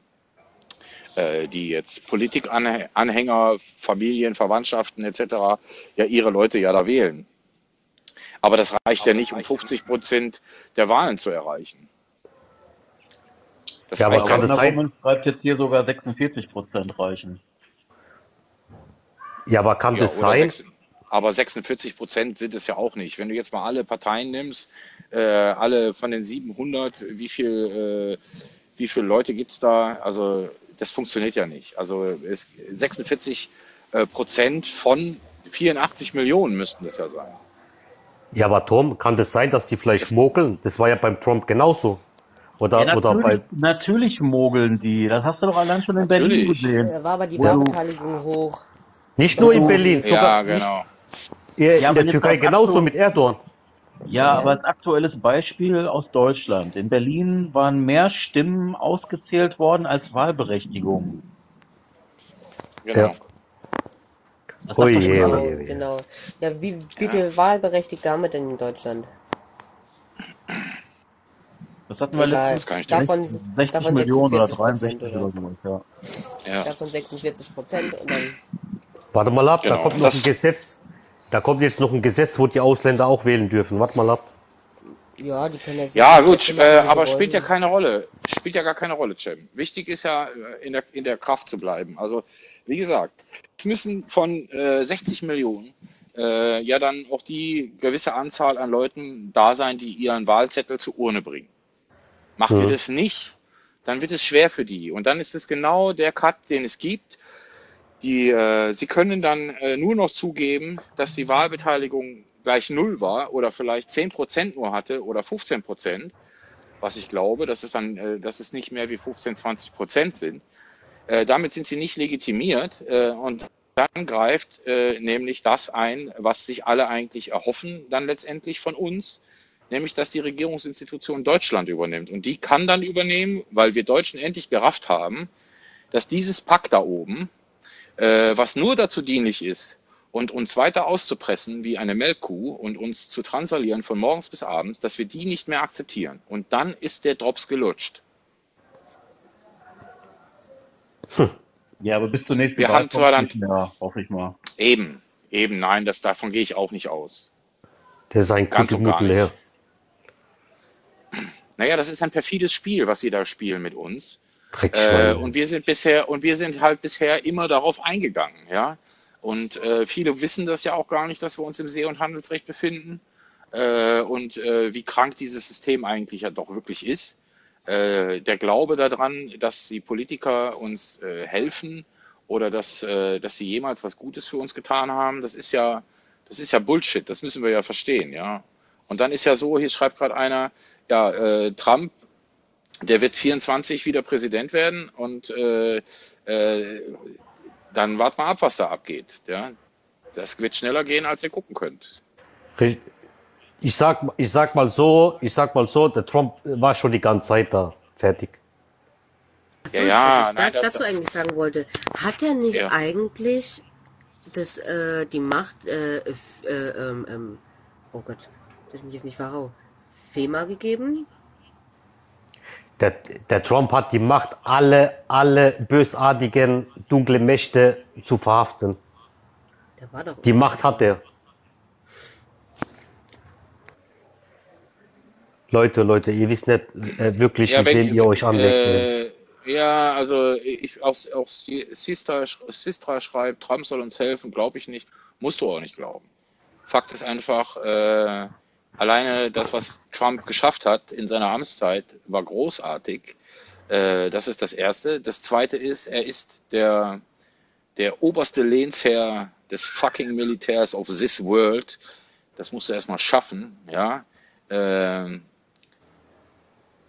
äh, die jetzt Politikanhänger, Familien, Verwandtschaften etc. ja ihre Leute ja da wählen. Aber das reicht ja nicht, um 50 Prozent der Wahlen zu erreichen. Das Ja, aber kann das sein? schreibt jetzt hier sogar 46 Prozent reichen. Ja, aber kann Ja, das sein? sechs, aber 46 Prozent sind es ja auch nicht. Wenn du jetzt mal alle Parteien nimmst, äh, alle von den 700, wie viel, äh, wie viele Leute gibt's da? Also das funktioniert ja nicht. Also es, 46 äh, Prozent von 84 Millionen müssten das ja sein. Ja, aber Tom, kann das sein, dass die vielleicht mogeln? Das war ja beim Trump genauso. Oder, Ja, oder bei, natürlich, mogeln die. Das hast du doch allein schon in Berlin Natürlich. gesehen. Da war aber die Wahlbeteiligung hoch. nicht nur in Also- Berlin, Ja, sogar genau. nicht, Ja, in aber der Türkei genauso mit Erdogan. Ja, aber als aktuelles Beispiel aus Deutschland. In Berlin waren mehr Stimmen ausgezählt worden als Wahlberechtigungen. Genau. Ja. Man je, Genau, genau. Ja, wie, wie viele Wahlberechtigte haben wir denn in Deutschland? Das hatten wir Egal. letztens Das Davon, 60 davon Millionen oder 46 Prozent 63 oder oder sowas, ja. Ja. davon 46 Prozent und dann Warte mal ab, da Genau. kommt noch ein Das- Gesetz. Da kommt jetzt noch ein Gesetz, wo die Ausländer auch wählen dürfen. Warte mal ab. ja, die können ja so Ja, gut, äh, aber spielt ja wollen. keine Rolle. Spielt ja gar keine Rolle, Cem. Wichtig ist ja, äh, in der, in der Kraft zu bleiben. Also, wie gesagt, es müssen von äh, 60 Millionen äh, ja dann auch die gewisse Anzahl an Leuten da sein, die ihren Wahlzettel zur Urne bringen. Macht ihr Mhm. das nicht, dann wird es schwer für die. Und dann ist es genau der Cut, den es gibt. Die, äh, sie können dann äh, nur noch zugeben, dass die Wahlbeteiligung gleich null war oder vielleicht 10 Prozent nur hatte oder 15 Prozent, was ich glaube, dass es dann, äh, dass es nicht mehr wie 15, 20 Prozent sind. Äh, damit sind sie nicht legitimiert äh, und dann greift äh, nämlich das ein, was sich alle eigentlich erhoffen, dann letztendlich von uns, nämlich dass die Regierungsinstitution Deutschland übernimmt. Und die kann dann übernehmen, weil wir Deutschen endlich gerafft haben, dass dieses Pack da oben, äh, was nur dazu dienlich ist, und uns weiter auszupressen wie eine Melkkuh und uns zu transalieren von morgens bis abends, dass wir die nicht mehr akzeptieren. Und dann ist der Drops gelutscht. Ja, aber bis zur nächsten Wir Wahl haben zwar dann nicht mehr, hoffe ich mal. eben, eben, nein, das, davon gehe ich auch nicht aus. Der ist ein Ganz und gar her. Naja, das ist ein perfides Spiel, was sie da spielen mit uns. Äh, und wir sind bisher, und wir sind halt bisher immer darauf eingegangen, ja. Und äh, viele wissen das ja auch gar nicht, dass wir uns im See- und Handelsrecht befinden äh, und äh, wie krank dieses System eigentlich ja doch wirklich ist. Äh, der Glaube daran, dass die Politiker uns äh, helfen oder dass, dass sie jemals was Gutes für uns getan haben, das ist ja, das ist ja Bullshit. Das müssen wir ja verstehen, ja. Und dann ist ja so, hier schreibt gerade einer, ja, äh, Trump, der wird 24 wieder Präsident werden und äh, äh, dann wart mal ab, was da abgeht. Ja, das wird schneller gehen, als ihr gucken könnt. Ich sag, ich sag mal so, ich sag mal so, der Trump war schon die ganze Zeit da. Fertig. Achso, Ja, ja, was ich nein, da, das- dazu eigentlich sagen wollte, hat er nicht Ja. eigentlich das, äh, die Macht, äh, äh, ähm, ähm, oh Gott, das ist nicht verhau, FEMA gegeben? Der, der Trump hat die Macht, alle, alle bösartigen, dunkle Mächte zu verhaften. Der war doch Die Macht hat er. Leute, Leute, ihr wisst nicht äh, wirklich, Ja, mit wem ihr euch anlegt. Äh, ja, also ich, auch, auch Sistra, Sistra schreibt, Trump soll uns helfen, glaube ich nicht. Musst du auch nicht glauben. Fakt ist einfach, äh, alleine das, was Trump geschafft hat in seiner Amtszeit, war großartig. Äh, das ist das Erste. Das Zweite ist, er ist der, der oberste Lehnsherr des fucking Militärs of this world. Das musst du erstmal schaffen, ja. Ähm,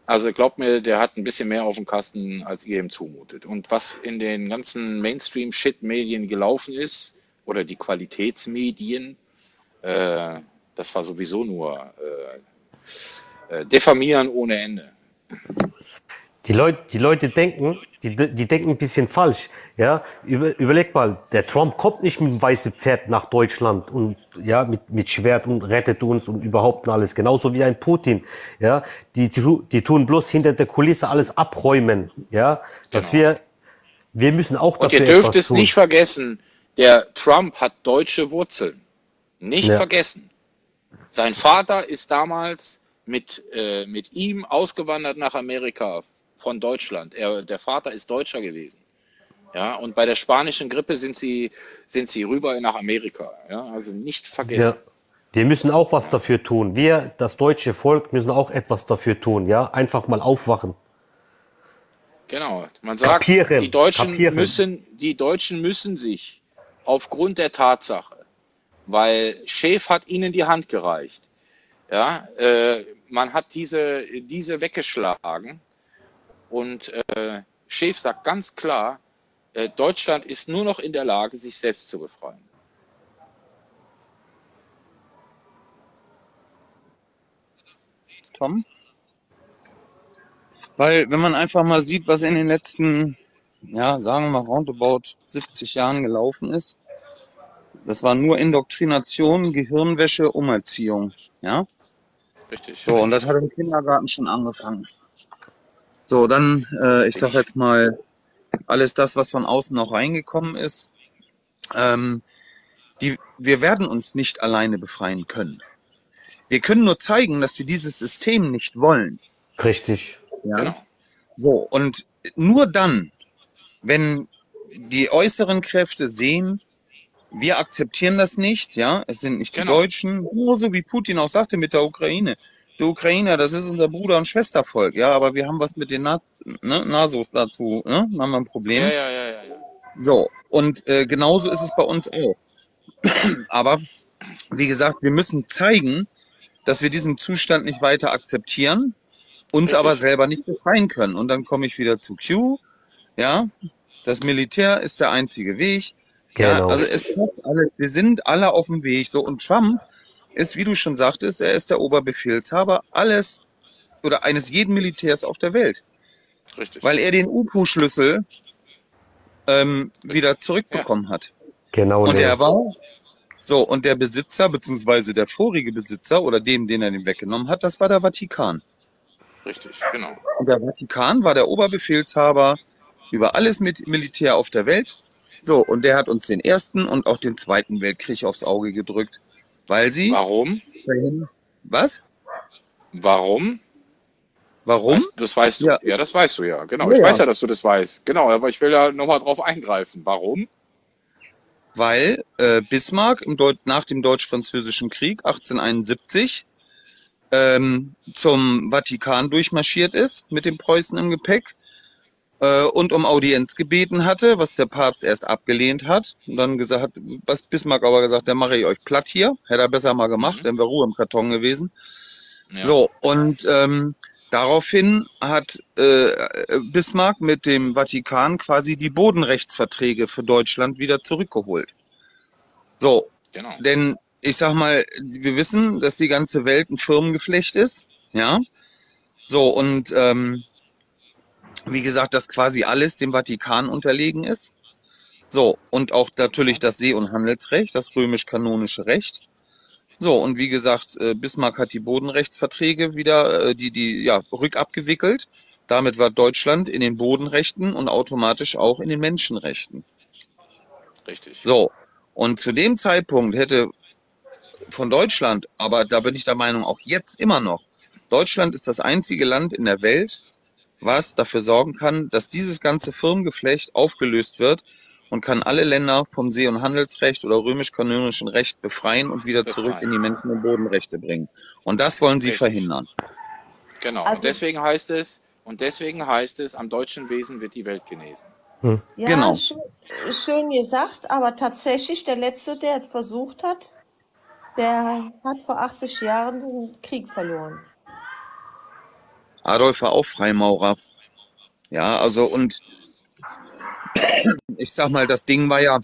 Also glaubt mir, der hat ein bisschen mehr auf dem Kasten, als ihr ihm zumutet. Und was in den ganzen Mainstream-Shit-Medien gelaufen ist, oder die Qualitätsmedien, äh, das war sowieso nur äh, äh, diffamieren ohne Ende. Die Leute, die Leute denken, die, die denken ein bisschen falsch. Ja, Über, überleg mal, der Trump kommt nicht mit dem weißen Pferd nach Deutschland und ja mit, mit Schwert und rettet uns und überhaupt und alles. Genauso wie ein Putin. Ja, die, die, die tun bloß hinter der Kulisse alles abräumen. Ja, dass Genau. wir, wir müssen auch Und dafür ihr dürft es tun. nicht vergessen, der Trump hat deutsche Wurzeln. Nicht Ja. vergessen. Sein Vater ist damals mit, äh, mit ihm ausgewandert nach Amerika von Deutschland. Er, der Vater ist Deutscher gewesen. Ja, und bei der spanischen Grippe sind sie, sind sie rüber nach Amerika. Ja, also nicht vergessen. Ja. Wir müssen auch was dafür tun. Wir, das deutsche Volk, müssen auch etwas dafür tun. Ja, einfach mal aufwachen. Genau. Man sagt, Kapieren, die Deutschen kapieren. müssen, die Deutschen müssen sich aufgrund der Tatsache, weil Schäf hat ihnen die Hand gereicht. Ja, äh, man hat diese, diese weggeschlagen und äh, Schäf sagt ganz klar, äh, Deutschland ist nur noch in der Lage, sich selbst zu befreien. Tom? Weil, wenn man einfach mal sieht, was in den letzten, ja, sagen wir mal, roundabout 70 Jahren gelaufen ist, das war nur Indoktrination, Gehirnwäsche, Umerziehung, ja? Richtig. So, und das hat im Kindergarten schon angefangen. So, dann, äh, ich sag jetzt mal, alles das, was von außen noch reingekommen ist, ähm, die, wir werden uns nicht alleine befreien können. Wir können nur zeigen, dass wir dieses System nicht wollen. Richtig. Ja. Genau. So, und nur dann, wenn die äußeren Kräfte sehen, wir akzeptieren das nicht, ja, es sind nicht die Genau. Deutschen, nur so wie Putin auch sagte mit der Ukraine. Die Ukrainer, das ist unser Bruder- und Schwestervolk, ja, aber wir haben was mit den Na ne, Nasos dazu, ne, haben wir ein Problem. Ja, ja, ja, ja, ja. So, und äh, genauso ist es bei uns auch. *clears throat* Aber wie gesagt, wir müssen zeigen, dass wir diesen Zustand nicht weiter akzeptieren, uns Richtig. aber selber nicht befreien können. Und dann komme ich wieder zu Q. Ja, das Militär ist der einzige Weg. Ja, Genau. also es passt alles. Wir sind alle auf dem Weg. So und Trump ist, wie du schon sagtest, er ist der Oberbefehlshaber alles oder eines jeden Militärs auf der Welt, Richtig. weil er den UPU-Schlüssel ähm, wieder zurückbekommen hat. Genau. Und der. er war so und der Besitzer beziehungsweise der vorige Besitzer oder dem, den er den weggenommen hat, das war der Vatikan. Richtig, genau. Und der Vatikan war der Oberbefehlshaber über alles mit Militär auf der Welt. So, und der hat uns den ersten und auch den zweiten Weltkrieg aufs Auge gedrückt, weil sie. Warum? Was? Warum? Warum? Weißt, das weißt du. Ja. Ja. das weißt du ja. Genau. Ja, ich weiß ja, dass du das weißt. Genau, aber ich will ja nochmal drauf eingreifen. Warum? Weil äh, Bismarck nach dem Deutsch-Französischen Krieg 1871 ähm, zum Vatikan durchmarschiert ist mit dem Preußen im Gepäck und um Audienz gebeten hatte, was der Papst erst abgelehnt hat. Und dann gesagt hat, was Bismarck aber gesagt, dann mache ich euch platt hier. Hätte er besser mal gemacht, Mhm. dann wäre Ruhe im Karton gewesen. Ja. So, und ähm, daraufhin hat äh, Bismarck mit dem Vatikan quasi die Bodenrechtsverträge für Deutschland wieder zurückgeholt. So, Genau. denn ich sag mal, wir wissen, dass die ganze Welt ein Firmengeflecht ist, ja. So, und ähm, wie gesagt, dass quasi alles dem Vatikan unterlegen ist. So, und auch natürlich das See- und Handelsrecht, das römisch-kanonische Recht. So, und wie gesagt, äh, Bismarck hat die Bodenrechtsverträge wieder, äh, die, die, ja, rückabgewickelt. Damit war Deutschland in den Bodenrechten und automatisch auch in den Menschenrechten. Richtig. So, und zu dem Zeitpunkt hätte von Deutschland, aber da bin ich der Meinung, auch jetzt immer noch, Deutschland ist das einzige Land in der Welt, was dafür sorgen kann, dass dieses ganze Firmengeflecht aufgelöst wird und kann alle Länder vom See- und Handelsrecht oder römisch-kanonischen Recht befreien und wieder zurück Befreien. in die Menschen- und Bodenrechte bringen. Und das wollen sie Richtig. verhindern. Genau. Also- und deswegen heißt es, und deswegen heißt es, am deutschen Wesen wird die Welt genesen. Hm. Ja, Genau. schön, schön gesagt, aber tatsächlich der Letzte, der es versucht hat, der hat vor 80 Jahren den Krieg verloren. Adolf war auch Freimaurer. Ja, also und ich sag mal, das Ding war ja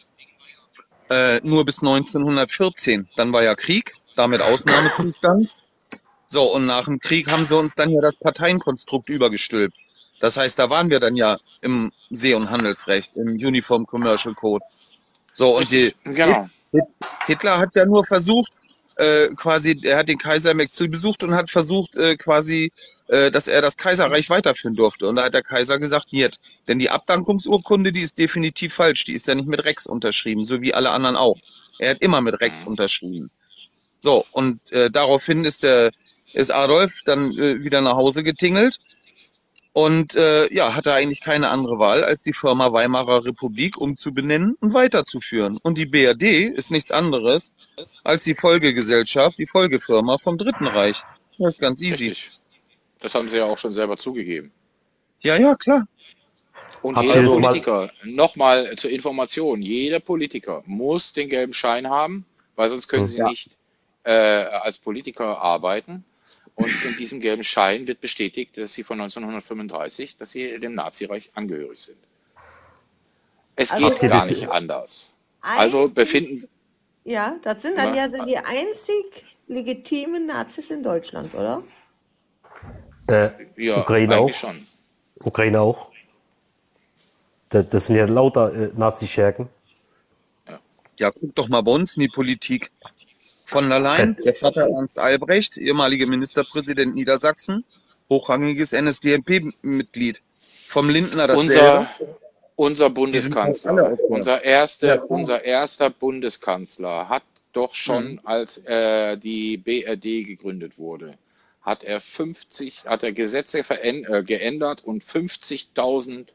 äh, nur bis 1914. Dann war ja Krieg, damit Ausnahmezustand. So, und nach dem Krieg haben sie uns dann ja das Parteienkonstrukt übergestülpt. Das heißt, da waren wir dann ja im See- und Handelsrecht, im Uniform Commercial Code. So, und die, Genau. Hit- Hitler hat ja nur versucht, äh, quasi, er hat den Kaiser im Exil besucht und hat versucht, äh, quasi, äh, dass er das Kaiserreich weiterführen durfte. Und da hat der Kaiser gesagt, niet. Denn die Abdankungsurkunde, die ist definitiv falsch. Die ist ja nicht mit Rex unterschrieben, so wie alle anderen auch. Er hat immer mit Rex unterschrieben. So, und äh, daraufhin ist der ist Adolf dann äh, wieder nach Hause getingelt und äh, ja, hatte eigentlich keine andere Wahl, als die Firma Weimarer Republik umzubenennen und weiterzuführen. Und die BRD ist nichts anderes als die Folgegesellschaft, die Folgefirma vom Dritten Reich. Das ist ganz easy. Richtig. Das haben sie ja auch schon selber zugegeben. Ja, ja, klar. Und Habt jeder mal- Politiker, nochmal zur Information, jeder Politiker muss den gelben Schein haben, weil sonst können sie Ja. nicht äh, als Politiker arbeiten. Und in diesem gelben Schein wird bestätigt, dass sie von 1935, dass sie dem Nazireich angehörig sind. Es Also geht gar nicht anders. Also Einzig- befinden, Ja, das sind dann ja Ja. die einzig legitimen Nazis in Deutschland, oder? Äh, ja, Ukraine auch. eigentlich schon. Ukraine auch. Das, das sind ja lauter äh, Nazi-Schergen. Ja, guck doch mal bei uns in die Politik. Von der Leyen, der Vater Ernst Albrecht, ehemaliger Ministerpräsident Niedersachsen, hochrangiges NSDAP-Mitglied. Vom Lindner dasselbe. Unser, unser Bundeskanzler, unser erster, Ja, unser erster Bundeskanzler hat doch schon, Mhm. als äh, die BRD gegründet wurde, hat er 50, hat er Gesetze äh, geändert und 50.000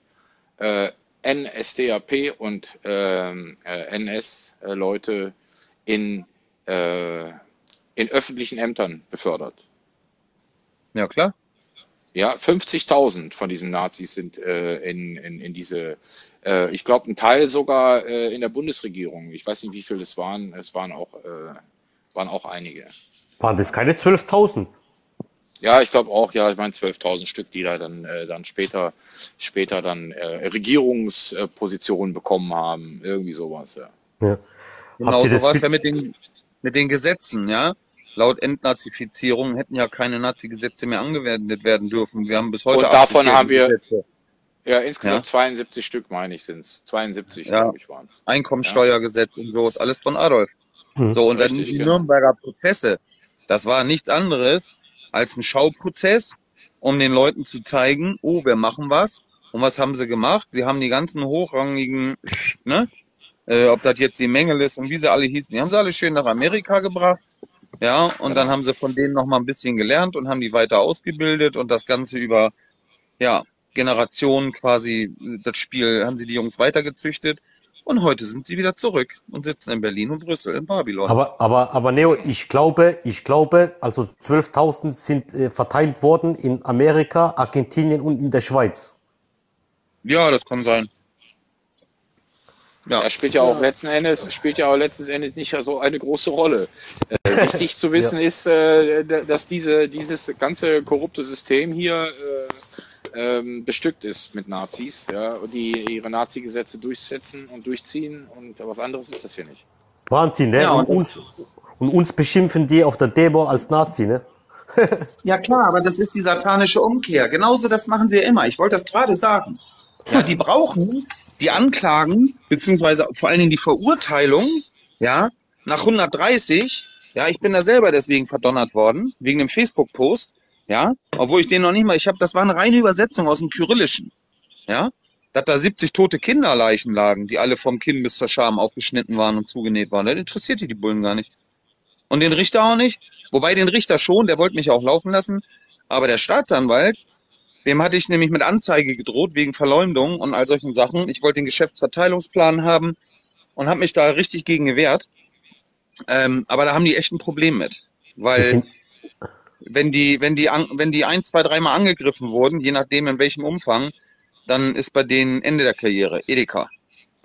äh, NSDAP und ähm, äh, NS-Leute in, äh, in öffentlichen Ämtern befördert. Ja, klar. Ja, 50.000 von diesen Nazis sind äh, in, in, in diese, äh, ich glaube, ein Teil sogar äh, in der Bundesregierung. Ich weiß nicht, wie viele es waren. Es waren auch, äh, waren auch einige. Waren das keine 12.000? Ja, ich glaube auch, ja, ich meine 12.000 Stück, die da dann, äh, dann später, später dann äh, Regierungspositionen bekommen haben. Irgendwie sowas, ja. Ja. Genau so war es ja mit den, mit den Gesetzen, ja. Laut Entnazifizierung hätten ja keine Nazi-Gesetze mehr angewendet werden dürfen. Wir haben bis heute Und davon 80 haben wir, Gesetze. ja, insgesamt Ja. 72 Stück, meine ich, sind's. 72, Ja. glaube ich, waren's. Einkommensteuergesetz und so ist alles von Adolf. Mhm. So, und dann Richtig, die genau. Nürnberger Prozesse. Das war nichts anderes als ein Schauprozess, um den Leuten zu zeigen, oh, wir machen was. Und was haben sie gemacht? Sie haben die ganzen hochrangigen, ne, äh, ob das jetzt die Mengel ist und wie sie alle hießen, die haben sie alle schön nach Amerika gebracht. Ja, und dann haben sie von denen noch mal ein bisschen gelernt und haben die weiter ausgebildet und das Ganze über, ja, Generationen quasi, das Spiel haben sie die Jungs weitergezüchtet. Und heute sind sie wieder zurück und sitzen in Berlin und Brüssel, in Babylon. Aber, aber, aber Neo, ich glaube, ich glaube, also 12.000 sind äh, verteilt worden in Amerika, Argentinien und in der Schweiz. Ja, das kann sein. Ja, Er spielt ja auch letzten Endes, spielt ja auch letzten Endes nicht so eine große Rolle. Äh, *laughs* wichtig zu wissen ist, äh, dass diese, dieses ganze korrupte System hier äh, ähm, bestückt ist mit Nazis, ja, die ihre Nazi-Gesetze durchsetzen und durchziehen und was anderes ist das hier nicht. Wahnsinn, ne? Ja, und, und- uns, und uns beschimpfen die auf der Demo als Nazi, ne? *laughs* Ja klar, aber das ist die satanische Umkehr. Genauso das machen sie ja immer. Ich wollte das gerade sagen. Ja, die brauchen die Anklagen, beziehungsweise vor allen Dingen die Verurteilung, ja, nach 130, ja, ich bin da selber deswegen verdonnert worden, wegen dem Facebook-Post, ja, obwohl ich den noch nicht mal, ich habe, das war eine reine Übersetzung aus dem Kyrillischen, ja, dass da 70 tote Kinderleichen lagen, die alle vom Kinn bis zur Scham aufgeschnitten waren und zugenäht waren. Das interessiert die, die Bullen gar nicht. Und den Richter auch nicht. Wobei den Richter schon, der wollte mich auch laufen lassen. Aber der Staatsanwalt, dem hatte ich nämlich mit Anzeige gedroht wegen Verleumdung und all solchen Sachen. Ich wollte den Geschäftsverteilungsplan haben und habe mich da richtig gegen gewehrt. Ähm, aber da haben die echt ein Problem mit. Weil wenn die, wenn die, an, wenn die ein, zwei, dreimal angegriffen wurden, je nachdem in welchem Umfang, dann ist bei denen Ende der Karriere. Edeka.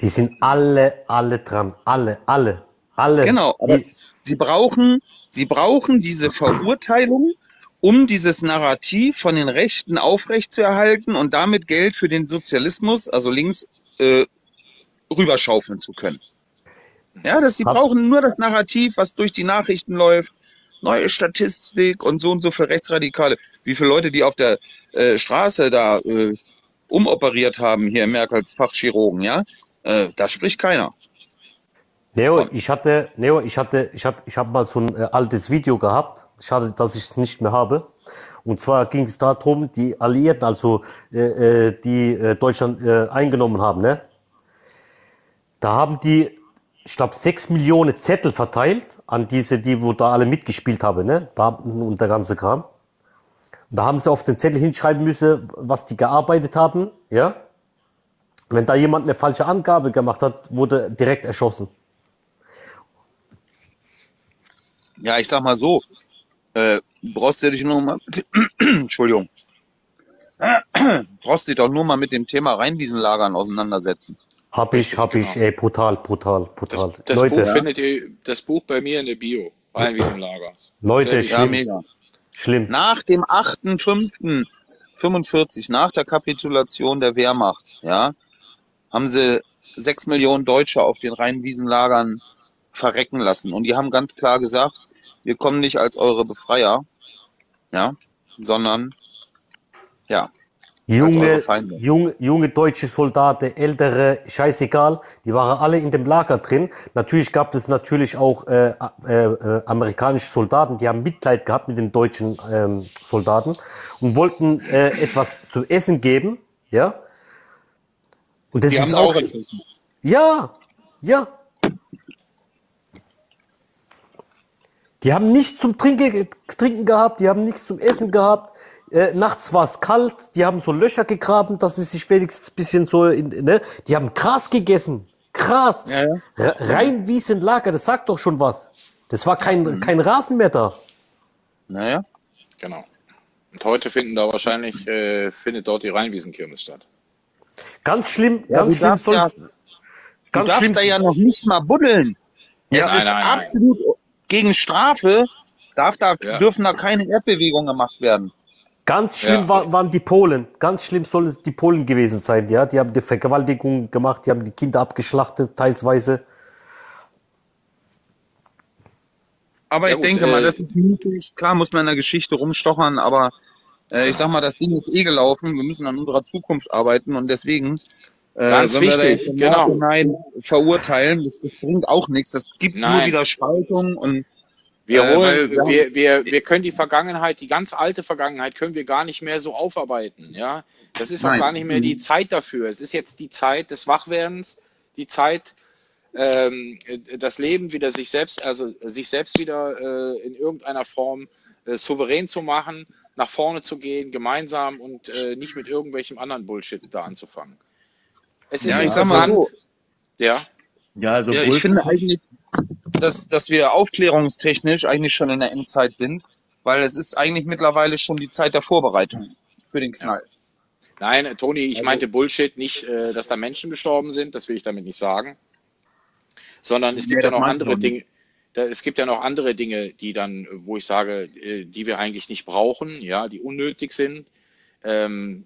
die sind alle, alle dran. Alle, alle, alle. Genau, Die, sie brauchen, sie brauchen diese Verurteilung, um dieses Narrativ von den Rechten aufrechtzuerhalten und damit Geld für den Sozialismus, also links, äh, rüberschaufeln zu können. Ja, dass sie brauchen nur das Narrativ, was durch die Nachrichten läuft. Neue Statistik und so und so für Rechtsradikale. Wie viele Leute, die auf der äh, Straße da äh, umoperiert haben, hier Merkels Fachchirurgen, ja, äh, da spricht keiner. Neo, ich hatte, Neo, ich hatte, ich hatte, ich habe mal so ein äh, altes Video gehabt. Schade, dass ich es nicht mehr habe. Und zwar ging es darum, die Alliierten, also äh, äh, die äh, Deutschland äh, eingenommen haben, ne? Da haben die, ich glaube, sechs Millionen Zettel verteilt an diese, die wo da alle mitgespielt haben, ne? Beamten und der ganze Kram. Und da haben sie auf den Zettel hinschreiben müssen, was die gearbeitet haben, ja? Wenn da jemand eine falsche Angabe gemacht hat, wurde direkt erschossen. Ja, ich sag mal so, äh, brauchst du dich nur mal, *clears throat* Entschuldigung, *clears throat* brauchst dich doch nur mal mit dem Thema Rheinwiesenlagern auseinandersetzen. Hab ich, hab ich, genau. ey, brutal, brutal, brutal. Das Leute, Buch findet ihr, das Buch bei mir in der Bio, Rheinwiesenlager. Leute, Sehr Ja, schlimm, mega. schlimm. Nach dem 8.5.45, nach der Kapitulation der Wehrmacht, ja, haben sie sechs Millionen Deutsche auf den Rheinwiesenlagern verrecken lassen. Und die haben ganz klar gesagt, wir kommen nicht als eure Befreier, ja, sondern, ja, Junge, junge, junge deutsche Soldaten, ältere, scheißegal, die waren alle in dem Lager drin. Natürlich gab es natürlich auch äh, äh, äh, amerikanische Soldaten, die haben Mitleid gehabt mit den deutschen ähm, Soldaten und wollten äh, etwas zu essen geben, ja. Und das Die ist haben auch, auch ja, ja. Die haben nichts zum Trinken, Trinken gehabt, die haben nichts zum Essen gehabt. Äh, nachts war es kalt, die haben so Löcher gegraben, dass sie sich wenigstens ein bisschen so, in, ne? Die haben Gras gegessen. Gras. Ja, ja. R- Rein wie es ein Lager, das sagt doch schon was. Das war kein, Mhm. kein Rasen mehr da. Naja. Genau. Und heute finden da wahrscheinlich, äh, findet dort die Rheinwiesenkirmes statt. Ganz schlimm, Ja, ganz du schlimm darfst ja, sonst. du ganz darfst schlimm. da ja noch nicht mal buddeln. Ja, Es nein, ist nein, nein. Gegen Strafe, darf da, Ja. dürfen da keine Erdbewegungen gemacht werden. Ganz schlimm Ja. war, waren die Polen. Ganz schlimm sollen es die Polen gewesen sein, ja. Die haben die Vergewaltigung gemacht, die haben die Kinder abgeschlachtet, teilsweise. Aber Ja ich gut, denke mal, äh, das ist müßig. Klar muss man in der Geschichte rumstochern, aber äh, ich sag mal, das Ding ist eh gelaufen. Wir müssen an unserer Zukunft arbeiten und deswegen, Ganz wenn wir da wichtig, genau. Nachhinein verurteilen, das, das bringt auch nichts. Das gibt nur Nein. wieder Spaltung und Wir Äh, holen, weil wir wir, wir, können die Vergangenheit, die ganz alte Vergangenheit, können wir gar nicht mehr so aufarbeiten. Ja, das ist auch Nein. gar nicht mehr die Zeit dafür. Es ist jetzt die Zeit des Wachwerdens, die Zeit, ähm, das Leben wieder sich selbst, also sich selbst wieder äh, in irgendeiner Form äh, souverän zu machen, nach vorne zu gehen, gemeinsam und äh, nicht mit irgendwelchem anderen Bullshit da anzufangen. Es ist Ja, ich sag mal so. Ja, Ja, also Ja, ich finde eigentlich, dass, dass wir aufklärungstechnisch eigentlich schon in der Endzeit sind, weil es ist eigentlich mittlerweile schon die Zeit der Vorbereitung für den Knall. Nein, Toni, ich Also- meinte Bullshit nicht, äh, dass da Menschen gestorben sind, das will ich damit nicht sagen, sondern es gibt ja das noch andere. Dinge, da, es gibt ja noch andere Dinge, die dann, wo ich sage, äh, die wir eigentlich nicht brauchen, ja, die unnötig sind. Ähm,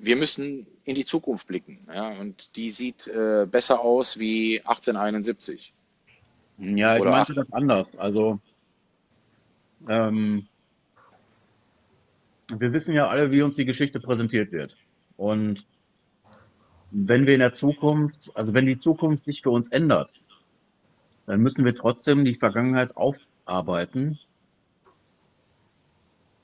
wir müssen in die Zukunft blicken, ja, und die sieht äh, besser aus wie 1871. Ja, ich Oder meinte das anders. Also, ähm, wir wissen ja alle, wie uns die Geschichte präsentiert wird. Und wenn wir in der Zukunft, also wenn die Zukunft sich für uns ändert, dann müssen wir trotzdem die Vergangenheit aufarbeiten,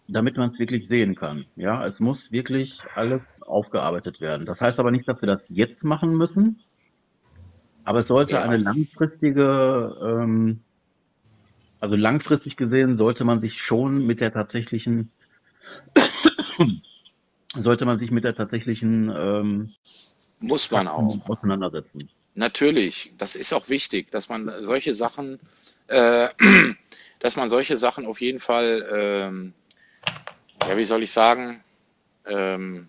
damit man es wirklich sehen kann. Ja, es muss wirklich alles aufgearbeitet werden. Das heißt aber nicht, dass wir das jetzt machen müssen, aber es sollte Ja. eine langfristige, ähm, also langfristig gesehen sollte man sich schon mit der tatsächlichen, *coughs* sollte man sich mit der tatsächlichen ähm, Muss man auch. Auseinandersetzen. Natürlich, das ist auch wichtig, dass man solche Sachen, äh, *clears throat* dass man solche Sachen auf jeden Fall, ähm, ja, wie soll ich sagen, ähm,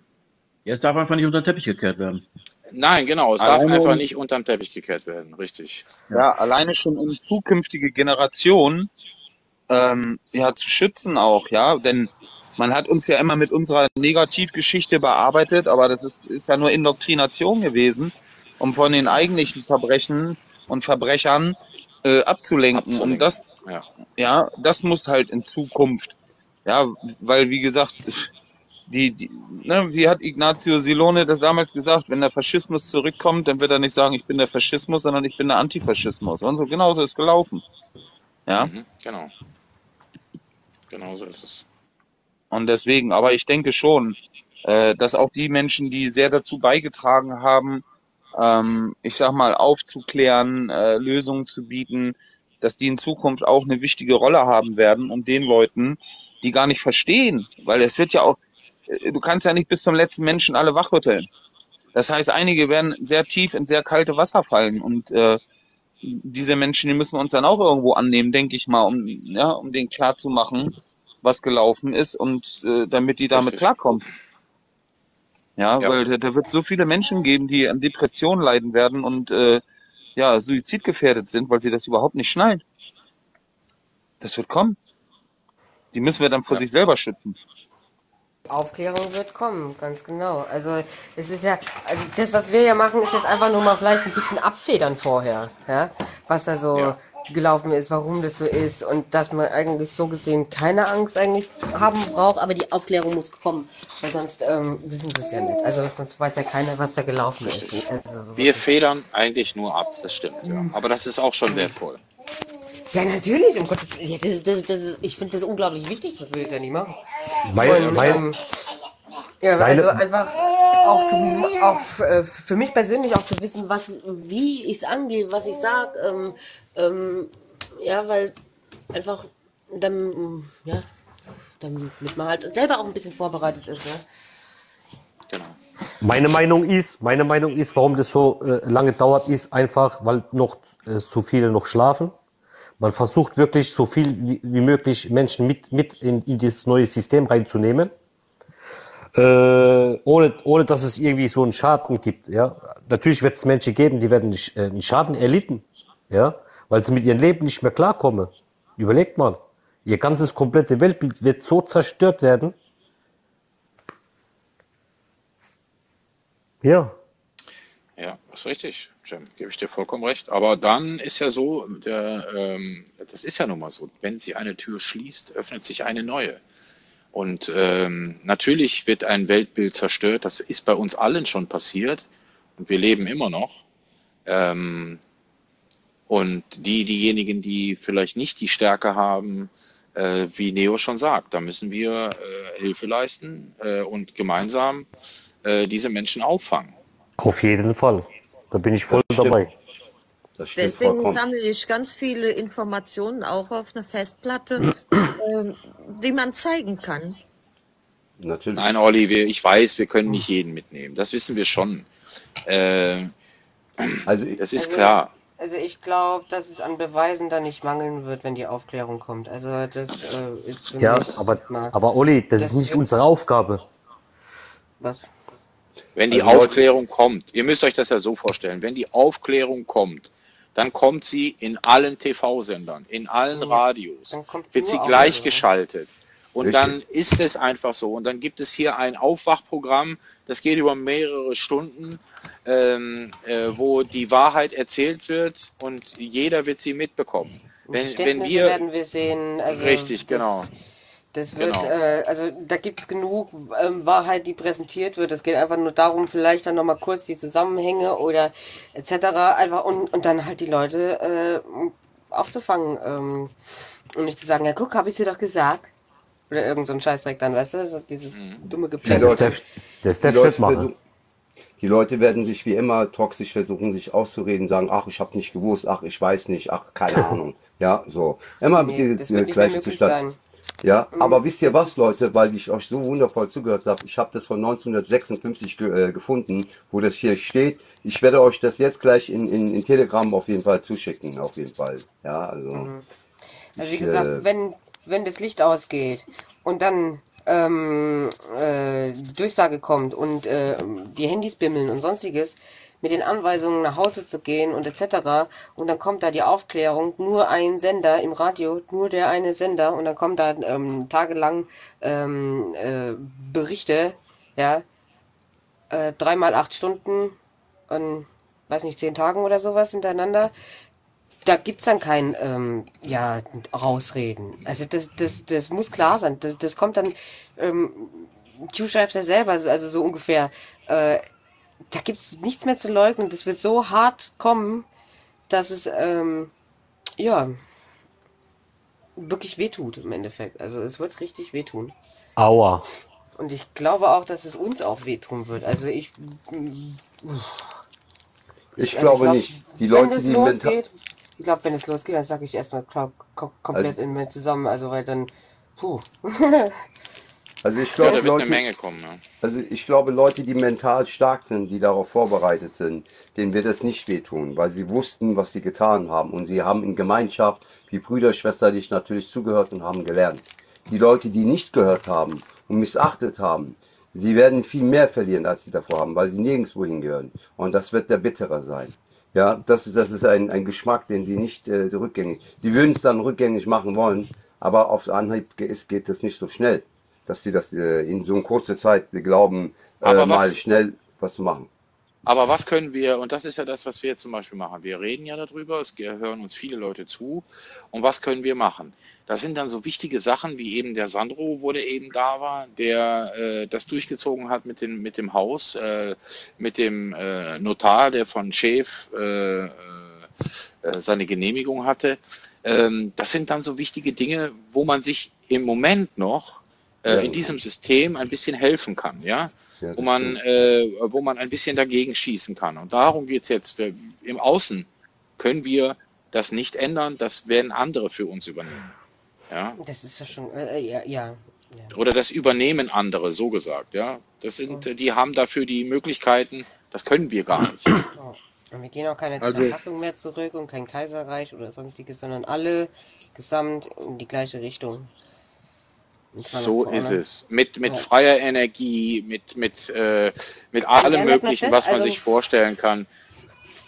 Ja, es darf einfach nicht unter den Teppich gekehrt werden. nein, genau, es darf Alleine einfach um- nicht unterm Teppich gekehrt werden, richtig. Ja, alleine schon um zukünftige Generationen ähm, ja zu schützen auch, ja, denn Man hat uns ja immer mit unserer Negativgeschichte bearbeitet, aber das ist, ist ja nur Indoktrination gewesen, um von den eigentlichen Verbrechen und Verbrechern äh, abzulenken. Und das, Ja. ja, das muss halt in Zukunft. Ja, weil wie gesagt, die, die, ne, wie hat Ignazio Silone das damals gesagt, wenn der Faschismus zurückkommt, dann wird er nicht sagen, ich bin der Faschismus, sondern ich bin der Antifaschismus. Und so genauso ist gelaufen. Ja. Mhm, genau. Genau so ist es. Und deswegen, aber ich denke schon, äh, dass auch die Menschen, die sehr dazu beigetragen haben, ähm, ich sag mal, aufzuklären, äh, Lösungen zu bieten, dass die in Zukunft auch eine wichtige Rolle haben werden und den Leuten, die gar nicht verstehen, weil es wird ja auch, du kannst ja nicht bis zum letzten Menschen alle wachrütteln. Das heißt, einige werden sehr tief in sehr kalte Wasser fallen und äh, diese Menschen, die müssen uns dann auch irgendwo annehmen, denke ich mal, um ja, um denen klarzumachen, was gelaufen ist und äh, damit die damit klarkommen. Ja, Ja. weil da, da wird so viele Menschen geben, die an Depressionen leiden werden und äh, ja, suizidgefährdet sind, weil sie das überhaupt nicht schnallen. Das wird kommen. Die müssen wir dann vor Ja. sich selber schützen. Aufklärung wird kommen, ganz genau. Also es ist ja, also das, was wir ja machen, ist jetzt einfach nur mal vielleicht ein bisschen abfedern vorher, ja, was da so Ja. gelaufen ist, warum das so ist und dass man eigentlich so gesehen keine Angst eigentlich haben braucht, aber die Aufklärung muss kommen, weil sonst ähm, wissen sie es ja nicht. Also sonst weiß ja keiner, was da gelaufen ist. Also, Wir federn eigentlich nur ab, das stimmt, ja. Aber das ist auch schon wertvoll. Ja, natürlich, um Gottes Willen. Ja, das, das, das, ich finde das unglaublich wichtig, das will ich ja nicht machen. Mein, Und, mein, ähm, ja, also einfach auch, zum, auch äh, für mich persönlich auch zu wissen, was, wie ich es angehe, was ich sag, ähm, ähm, ja, weil einfach dann, ja, damit man halt selber auch ein bisschen vorbereitet ist, ne? Genau. Meine Meinung ist, meine Meinung ist, warum das so äh, lange dauert, ist einfach, weil noch äh, zu viele noch schlafen. Man versucht wirklich so viel wie, möglich Menschen mit, mit in, in dieses neue System reinzunehmen, äh, ohne, ohne dass es irgendwie so einen Schaden gibt. Ja, natürlich wird es Menschen geben, die werden nicht, äh, einen Schaden erlitten, ja, weil sie mit ihrem Leben nicht mehr klarkommen. Überlegt mal, ihr ganzes komplette Weltbild wird so zerstört werden. Ja, Ja, das ist richtig, Jim, gebe ich dir vollkommen recht. Aber dann ist ja so, der, ähm, das ist ja nun mal so, wenn sich eine Tür schließt, öffnet sich eine neue. Und ähm, natürlich wird ein Weltbild zerstört, das ist bei uns allen schon passiert und wir leben immer noch. Ähm, und die, diejenigen, die vielleicht nicht die Stärke haben, äh, wie Neo schon sagt, da müssen wir äh, Hilfe leisten äh, und gemeinsam äh, diese Menschen auffangen. Auf jeden Fall. Da bin ich voll dabei. Deswegen vollkommen. sammle ich ganz viele Informationen auch auf einer Festplatte, ähm, die man zeigen kann. Natürlich. Nein, Olli, wir, ich weiß, wir können nicht jeden mitnehmen. Das wissen wir schon. Äh, Also, das ist Also- klar. Also ich glaube, dass es an Beweisen da nicht mangeln wird, wenn die Aufklärung kommt. Also das äh, ist Ja, aber, mal aber Olli, das Das ist nicht unsere Aufgabe. was. Wenn die Also Leute- Aufklärung kommt, ihr müsst euch das ja so vorstellen, wenn die Aufklärung kommt, dann kommt sie in allen TV-Sendern, in allen Radios, wird sie gleichgeschaltet. Und Richtig. dann ist es einfach so. Und dann gibt es hier ein Aufwachprogramm, das geht über mehrere Stunden, ähm, äh, wo die Wahrheit erzählt wird und jeder wird sie mitbekommen. Wenn, wenn wir, werden wir sehen. Also richtig, das, genau. Das wird, Genau. äh, also da gibt es genug ähm, Wahrheit, die präsentiert wird. Es geht einfach nur darum, vielleicht dann nochmal kurz die Zusammenhänge oder etc. einfach und, und dann halt die Leute äh, aufzufangen ähm, und nicht zu sagen, ja guck, habe ich dir doch gesagt. Oder irgend so ein Scheißdreck dann, weißt du? Dieses Mhm. dumme Geplänkel. Das du Leute, nicht machen. die Leute werden sich wie immer toxisch versuchen, sich auszureden, sagen, ach, ich habe nicht gewusst, ach, ich weiß nicht, ach, keine *laughs* Ahnung. Ja, so. Immer Nee, die, das die wird nicht mehr gleiche Zustand. Ja, Mhm. aber wisst ihr was, Leute, weil ich euch so wundervoll zugehört habe, ich habe das von 1956 ge äh, gefunden, wo das hier steht. Ich werde euch das jetzt gleich in, in, in Telegram auf jeden Fall zuschicken, auf jeden Fall. Ja, also Mhm. Also wie ich, gesagt, äh, wenn, wenn das Licht ausgeht und dann ähm, äh, die Durchsage kommt und äh, die Handys bimmeln und sonstiges, mit den Anweisungen nach Hause zu gehen und etc. Und dann kommt da die Aufklärung, nur ein Sender im Radio, nur der eine Sender und dann kommen da ähm, tagelang ähm, äh, Berichte, ja, äh, dreimal acht Stunden an, weiß nicht, zehn Tagen oder sowas hintereinander. Da gibt's dann kein, ähm, ja, Rausreden. Also das, das, das muss klar sein. Das, das kommt dann, ähm, Q schreibt ja selber, also also so ungefähr, äh, da gibt's nichts mehr zu leugnen. Das wird so hart kommen, dass es, ähm, ja, wirklich wehtut im Endeffekt. Also es wird richtig wehtun. Aua. Und ich glaube auch, dass es uns auch wehtun wird. Also ich. Ich Also glaube glaub, nicht. Die wenn Leute, es die mental, losgeht, ich glaube, wenn es losgeht, dann sage ich erstmal kom komplett Also- in mir zusammen. Also weil dann. Puh. *laughs* also ich Ja, glaube eine Leute, kommen. Ja. also ich glaube Leute, die mental stark sind, die darauf vorbereitet sind, denen wird es nicht wehtun, weil sie wussten, was sie getan haben und sie haben in Gemeinschaft, wie Brüder, schwesterlich natürlich zugehört und haben gelernt. Die Leute, die nicht gehört haben und missachtet haben, sie werden viel mehr verlieren, als sie davor haben, weil sie nirgendwo hingehören. Und das wird der bittere sein. Ja, das ist, das ist ein, ein Geschmack, den sie nicht äh, rückgängig, die würden es dann rückgängig machen wollen, aber auf Anhieb geht, geht das nicht so schnell, dass sie das äh, in so kurzer Zeit glauben, äh, was- mal schnell was zu machen. Aber was können wir, und das ist ja das, was wir zum Beispiel machen. Wir reden ja darüber, es hören uns viele Leute zu. Und was können wir machen? Das sind dann so wichtige Sachen, wie eben der Sandro, wo der eben da war, der äh, das durchgezogen hat mit, den, mit dem Haus, äh, mit dem äh, Notar, der von Schäf äh, äh, äh, seine Genehmigung hatte. Ähm, das sind dann so wichtige Dinge, wo man sich im Moment noch äh, Ja. in diesem System ein bisschen helfen kann, ja, wo man, äh, wo man ein bisschen dagegen schießen kann. Und darum geht's jetzt. Wir, Im Außen können wir das nicht ändern, das werden andere für uns übernehmen. Ja? Das ist ja schon. Äh, ja, ja. Oder das übernehmen andere, so gesagt, ja. Das sind, äh, die haben dafür die Möglichkeiten, das können wir gar nicht. Und wir gehen auch keine Also- Verfassung mehr zurück und kein Kaiserreich oder sonstiges, sondern alle gesamt in die gleiche Richtung. So ist es. Mit, mit Ja. freier Energie, mit, mit, äh, mit allem Möglichen, was man also- sich vorstellen kann.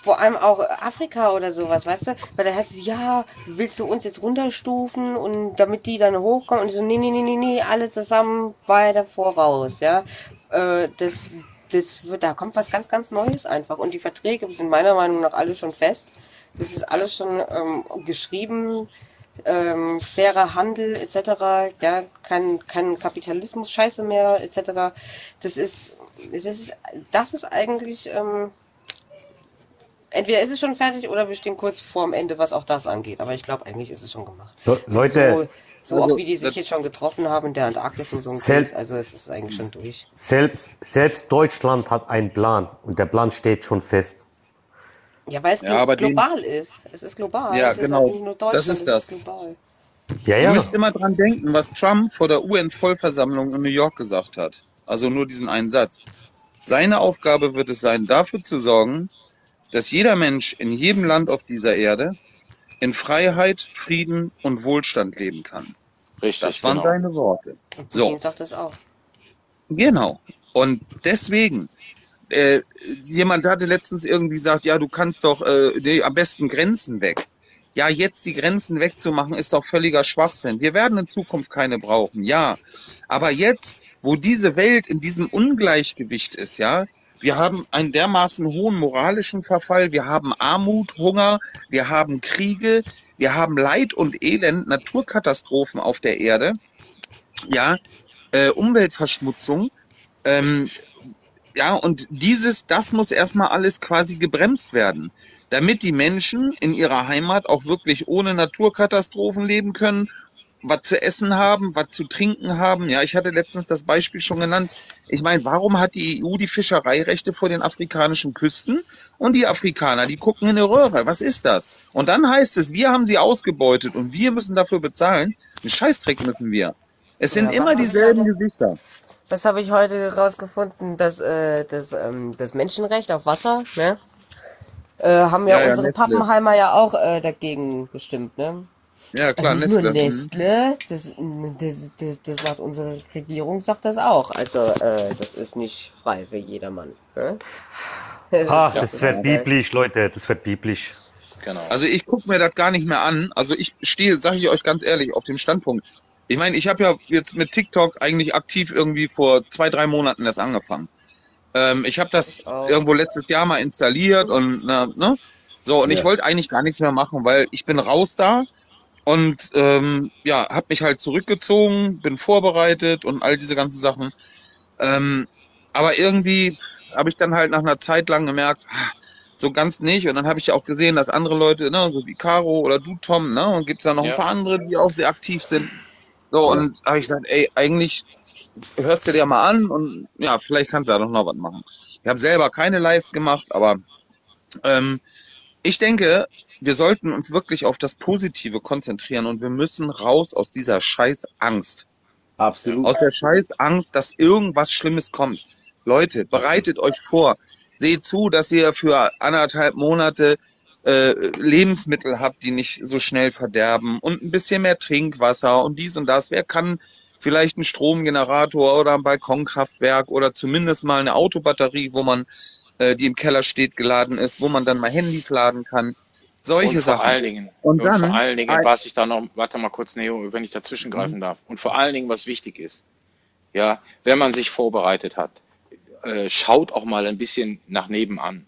Vor allem auch Afrika oder sowas, weißt du? Weil da heißt es, ja, willst du uns jetzt runterstufen und damit die dann hochkommen? Und ich so, nee, nee, nee, nee, nee, alle zusammen weiter voraus, ja. Äh, das, das wird, da kommt was ganz, ganz Neues einfach. Und die Verträge sind meiner Meinung nach alle schon fest. Das ist alles schon ähm, geschrieben, ähm, fairer Handel etc. Ja, kein, kein Kapitalismus, Scheiße mehr etc. Das ist, das ist, das ist eigentlich ähm, entweder ist es schon fertig oder wir stehen kurz vorm Ende, was auch das angeht. Aber ich glaube, eigentlich ist es schon gemacht. Le Leute, So, so Also, auch wie die sich jetzt schon getroffen haben in der Antarktis und so ein Sel- Kriegs, also es ist eigentlich schon durch. selbst, selbst Deutschland hat einen Plan und der Plan steht schon fest. Ja, weil es Ja, glo aber den- global ist. Es ist global. Ja, es ist genau. nicht nur Deutschland, Das ist es das. ist global. Ja, Ihr ja. müsst immer dran denken, was Trump vor der UN-Vollversammlung in New York gesagt hat. Also nur diesen einen Satz. Seine Aufgabe wird es sein, dafür zu sorgen, dass jeder Mensch in jedem Land auf dieser Erde in Freiheit, Frieden und Wohlstand leben kann. Richtig, Das waren genau. seine Worte. Und So. Sagt das auch. Genau. Und deswegen, äh, jemand hatte letztens irgendwie gesagt, ja, du kannst doch äh, nee, am besten Grenzen weg. Ja, jetzt die Grenzen wegzumachen, ist doch völliger Schwachsinn. Wir werden in Zukunft keine brauchen, ja. Aber jetzt, wo diese Welt in diesem Ungleichgewicht ist, ja, wir haben einen dermaßen hohen moralischen Verfall, wir haben Armut, Hunger, wir haben Kriege, wir haben Leid und Elend, Naturkatastrophen auf der Erde, ja, äh, Umweltverschmutzung, ähm, ja, und dieses, das muss erstmal alles quasi gebremst werden, damit die Menschen in ihrer Heimat auch wirklich ohne Naturkatastrophen leben können, was zu essen haben, was zu trinken haben. Ja, ich hatte letztens das Beispiel schon genannt. Ich meine, warum hat die EU die Fischereirechte vor den afrikanischen Küsten und die Afrikaner, die gucken in eine Röhre. Was ist das? Und dann heißt es, wir haben sie ausgebeutet und wir müssen dafür bezahlen. Einen Scheißdreck müssen wir. Es sind Ja, immer dieselben Gesichter. Was habe ich heute rausgefunden? Dass äh, das, ähm, das Menschenrecht auf Wasser, ne? Äh, haben ja, Ja, ja, unsere Nestle. Pappenheimer ja auch äh, dagegen bestimmt, ne? Ja, klar, also nicht nur Nestle. Mhm. Nestle, das, das, das, das sagt unsere Regierung, sagt das auch. Also äh, das ist nicht frei für jedermann. Ne? Ha, Ja. *laughs* das wird biblisch, Leute, das wird biblisch. Genau. Also ich gucke mir das gar nicht mehr an. Also ich stehe, sage ich euch ganz ehrlich, auf dem Standpunkt. Ich meine, ich habe ja jetzt mit TikTok eigentlich aktiv irgendwie vor zwei, drei Monaten erst angefangen. Ähm, ich habe das irgendwo letztes Jahr mal installiert und na, ne? So, und ich Ja. wollte eigentlich gar nichts mehr machen, weil ich bin raus da und ähm, ja, habe mich halt zurückgezogen, bin vorbereitet und all diese ganzen Sachen. Ähm, aber irgendwie habe ich dann halt nach einer Zeit lang gemerkt, ah, so ganz nicht. Und dann habe ich ja auch gesehen, dass andere Leute, ne, so wie Caro oder du, Tom, ne, und gibt's da noch Ja. ein paar andere, die auch sehr aktiv sind. So, Ja. und habe ich gesagt, ey, eigentlich hörst du dir mal an und ja, vielleicht kannst du ja doch noch was machen. Ich habe selber keine Lives gemacht, aber ähm, ich denke, wir sollten uns wirklich auf das Positive konzentrieren und wir müssen raus aus dieser scheiß Angst. Absolut. Aus der scheiß Angst, dass irgendwas Schlimmes kommt. Leute, bereitet euch vor. Seht zu, dass ihr für anderthalb Monate äh, Lebensmittel habt, die nicht so schnell verderben und ein bisschen mehr Trinkwasser und dies und das. Wer kann vielleicht einen Stromgenerator oder ein Balkonkraftwerk oder zumindest mal eine Autobatterie, wo man, äh, die im Keller steht, geladen ist, wo man dann mal Handys laden kann. Solche und vor Sachen. allen Dingen, Und und, dann vor allen Dingen, was ich da noch, warte mal kurz, Neo, wenn ich dazwischen greifen darf. Und vor allen Dingen, was wichtig ist, ja, wenn man sich vorbereitet hat, äh, schaut auch mal ein bisschen nach nebenan.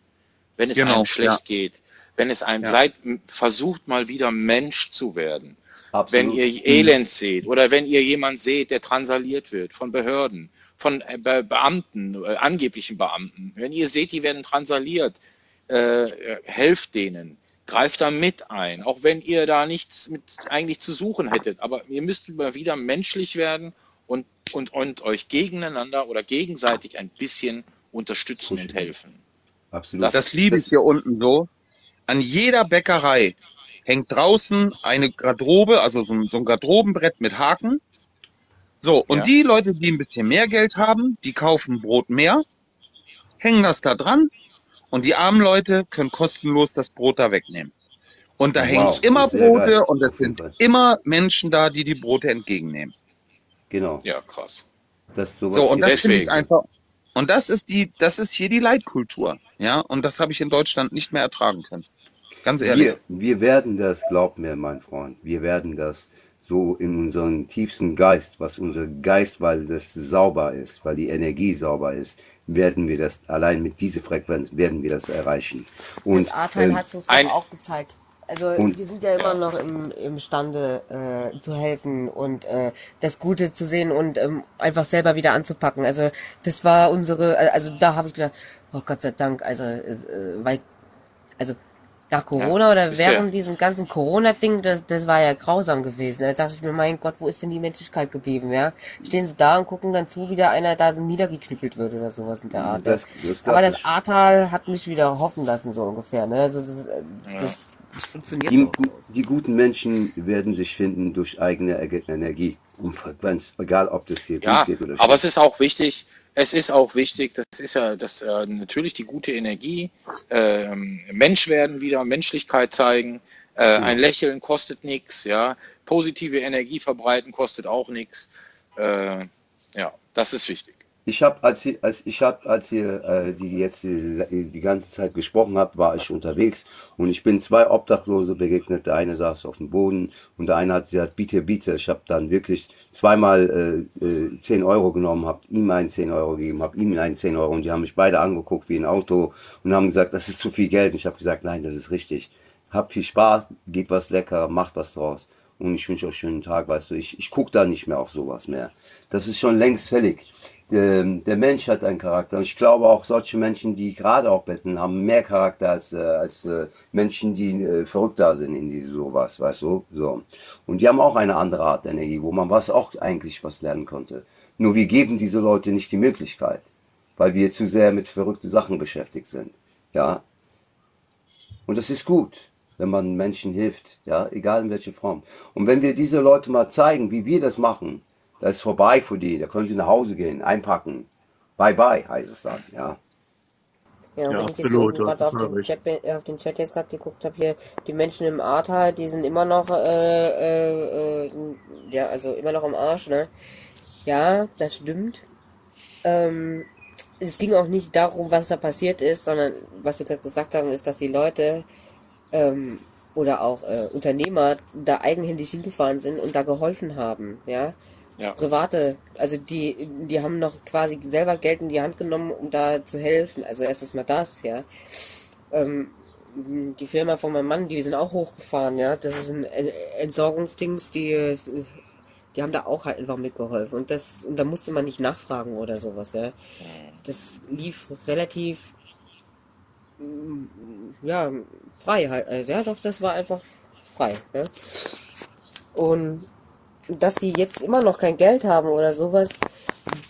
Wenn es Genau, einem schlecht ja. geht, wenn es einem Ja. seid, versucht mal wieder Mensch zu werden. Absolut. Wenn ihr Elend seht oder wenn ihr jemand seht, der transaliert wird von Behörden, von äh, Be Beamten, äh, angeblichen Beamten, wenn ihr seht, die werden transaliert, äh, äh, helft denen, greift da mit ein, auch wenn ihr da nichts mit eigentlich zu suchen hättet. Aber ihr müsst mal wieder menschlich werden und, und, und euch gegeneinander oder gegenseitig ein bisschen unterstützen und helfen. Absolut. Das- Das liebe ich hier unten so. An jeder Bäckerei hängt draußen eine Garderobe, also so ein, so ein Garderobenbrett mit Haken. So, und Ja. die Leute, die ein bisschen mehr Geld haben, die kaufen Brot mehr, hängen das da dran und die armen Leute können kostenlos das Brot da wegnehmen. Und da Wow, hängen immer Brote geil. und es sind immer Menschen da, die die Brote entgegennehmen. Genau. Ja, krass. Das sowas So, und das finde ich einfach, und das ist die, das ist hier die Leitkultur. Ja, und das habe ich in Deutschland nicht mehr ertragen können. Ganz ehrlich. Wir, wir werden das, glaub mir, mein Freund, wir werden das so in unserem tiefsten Geist, was unser Geist, weil das sauber ist, weil die Energie sauber ist, werden wir das, allein mit dieser Frequenz werden wir das erreichen. Und, das A-Teil ähm, hat es uns auch gezeigt. Also Und- wir sind ja immer noch im, imstande äh, zu helfen und äh, das Gute zu sehen und ähm, einfach selber wieder anzupacken. Also das war unsere, äh, also da habe ich gedacht, oh Gott sei Dank, also äh, weil, also nach Corona oder ja- während diesem ganzen Corona-Ding, das, das war ja grausam gewesen. Da dachte ich mir, mein Gott, wo ist denn die Menschlichkeit geblieben, ja? Stehen sie da und gucken dann zu, wie da einer da niedergeknüppelt wird oder sowas in der Art. Das- das glaub Aber das. Ahrtal hat mich wieder hoffen lassen, so ungefähr, ne? Also das, äh, das, das funktioniert Die, die guten Menschen werden sich finden durch eigene Energie und Frequenz, egal ob das dir Ja, gut geht oder aber es schlecht. ist auch wichtig, es ist auch wichtig, das ist ja das äh, natürlich die gute Energie, ähm, Mensch werden wieder, Menschlichkeit zeigen, äh, ein Lächeln kostet nichts, ja, positive Energie verbreiten kostet auch nichts, äh, ja, das ist wichtig. Ich habe, als, als ich habe, als ihr äh, die jetzt die, die ganze Zeit gesprochen habt, war ich unterwegs und ich bin zwei Obdachlose begegnet. Der eine saß auf dem Boden und der eine hat gesagt, bitte, bitte. Ich habe dann wirklich zweimal äh, äh, 10 Euro genommen, habe ihm einen 10 Euro gegeben, habe ihm einen 10 Euro und die haben mich beide angeguckt wie ein Auto und haben gesagt, das ist zu viel Geld. Und ich habe gesagt, nein, das ist richtig. Habt viel Spaß, geht was lecker, macht was draus. Und ich wünsche euch einen schönen Tag, weißt du. Ich, ich gucke da nicht mehr auf sowas mehr. Das ist schon längst fällig. Der, der Mensch hat einen Charakter. Und ich glaube auch, solche Menschen, die gerade auch betten, haben mehr Charakter als, äh, als äh, Menschen, die äh, verrückt da sind in diese sowas, weißt du? So. Und die haben auch eine andere Art Energie, wo man was auch eigentlich was lernen konnte. Nur wir geben diese Leute nicht die Möglichkeit, weil wir zu sehr mit verrückten Sachen beschäftigt sind. Ja. Und das ist gut, wenn man Menschen hilft, ja, egal in welcher Form. Und wenn wir diese Leute mal zeigen, wie wir das machen, das ist vorbei für die, da können sie nach Hause gehen, einpacken. Bye bye, heißt es dann, ja. Ja, und Ja, wenn ich jetzt gerade auf, den. Chat, äh, auf den Chat jetzt gerade geguckt habe, hier, die Menschen im Ahrtal, die sind immer noch, äh, äh, äh, ja, also immer noch am Arsch, ne? Ja, das stimmt. Ähm, es ging auch nicht darum, was da passiert ist, sondern was wir gerade gesagt haben, ist, dass die Leute ähm, oder auch äh, Unternehmer da eigenhändig hingefahren sind und da geholfen haben, ja. Ja. Private, also die, die haben noch quasi selber Geld in die Hand genommen, um da zu helfen. Also erstens mal das, ja. Ähm, die Firma von meinem Mann, die sind auch hochgefahren, ja. Das ist ein Ent- Entsorgungsdings, die, die haben da auch halt einfach mitgeholfen. Und das, und da musste man nicht nachfragen oder sowas, ja. Das lief relativ, ja, frei halt. Also, ja, doch, das war einfach frei, ja. Und dass die jetzt immer noch kein Geld haben oder sowas,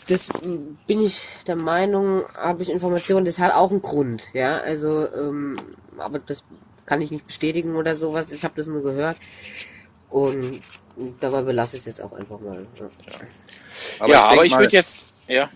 das bin ich der Meinung, habe ich Informationen, das hat auch einen Grund, ja. Also, ähm, aber das kann ich nicht bestätigen oder sowas. Ich habe das nur gehört. Und dabei belasse ich es jetzt auch einfach mal. Ja, Aber ja, ich aber ich würde jetzt, ja,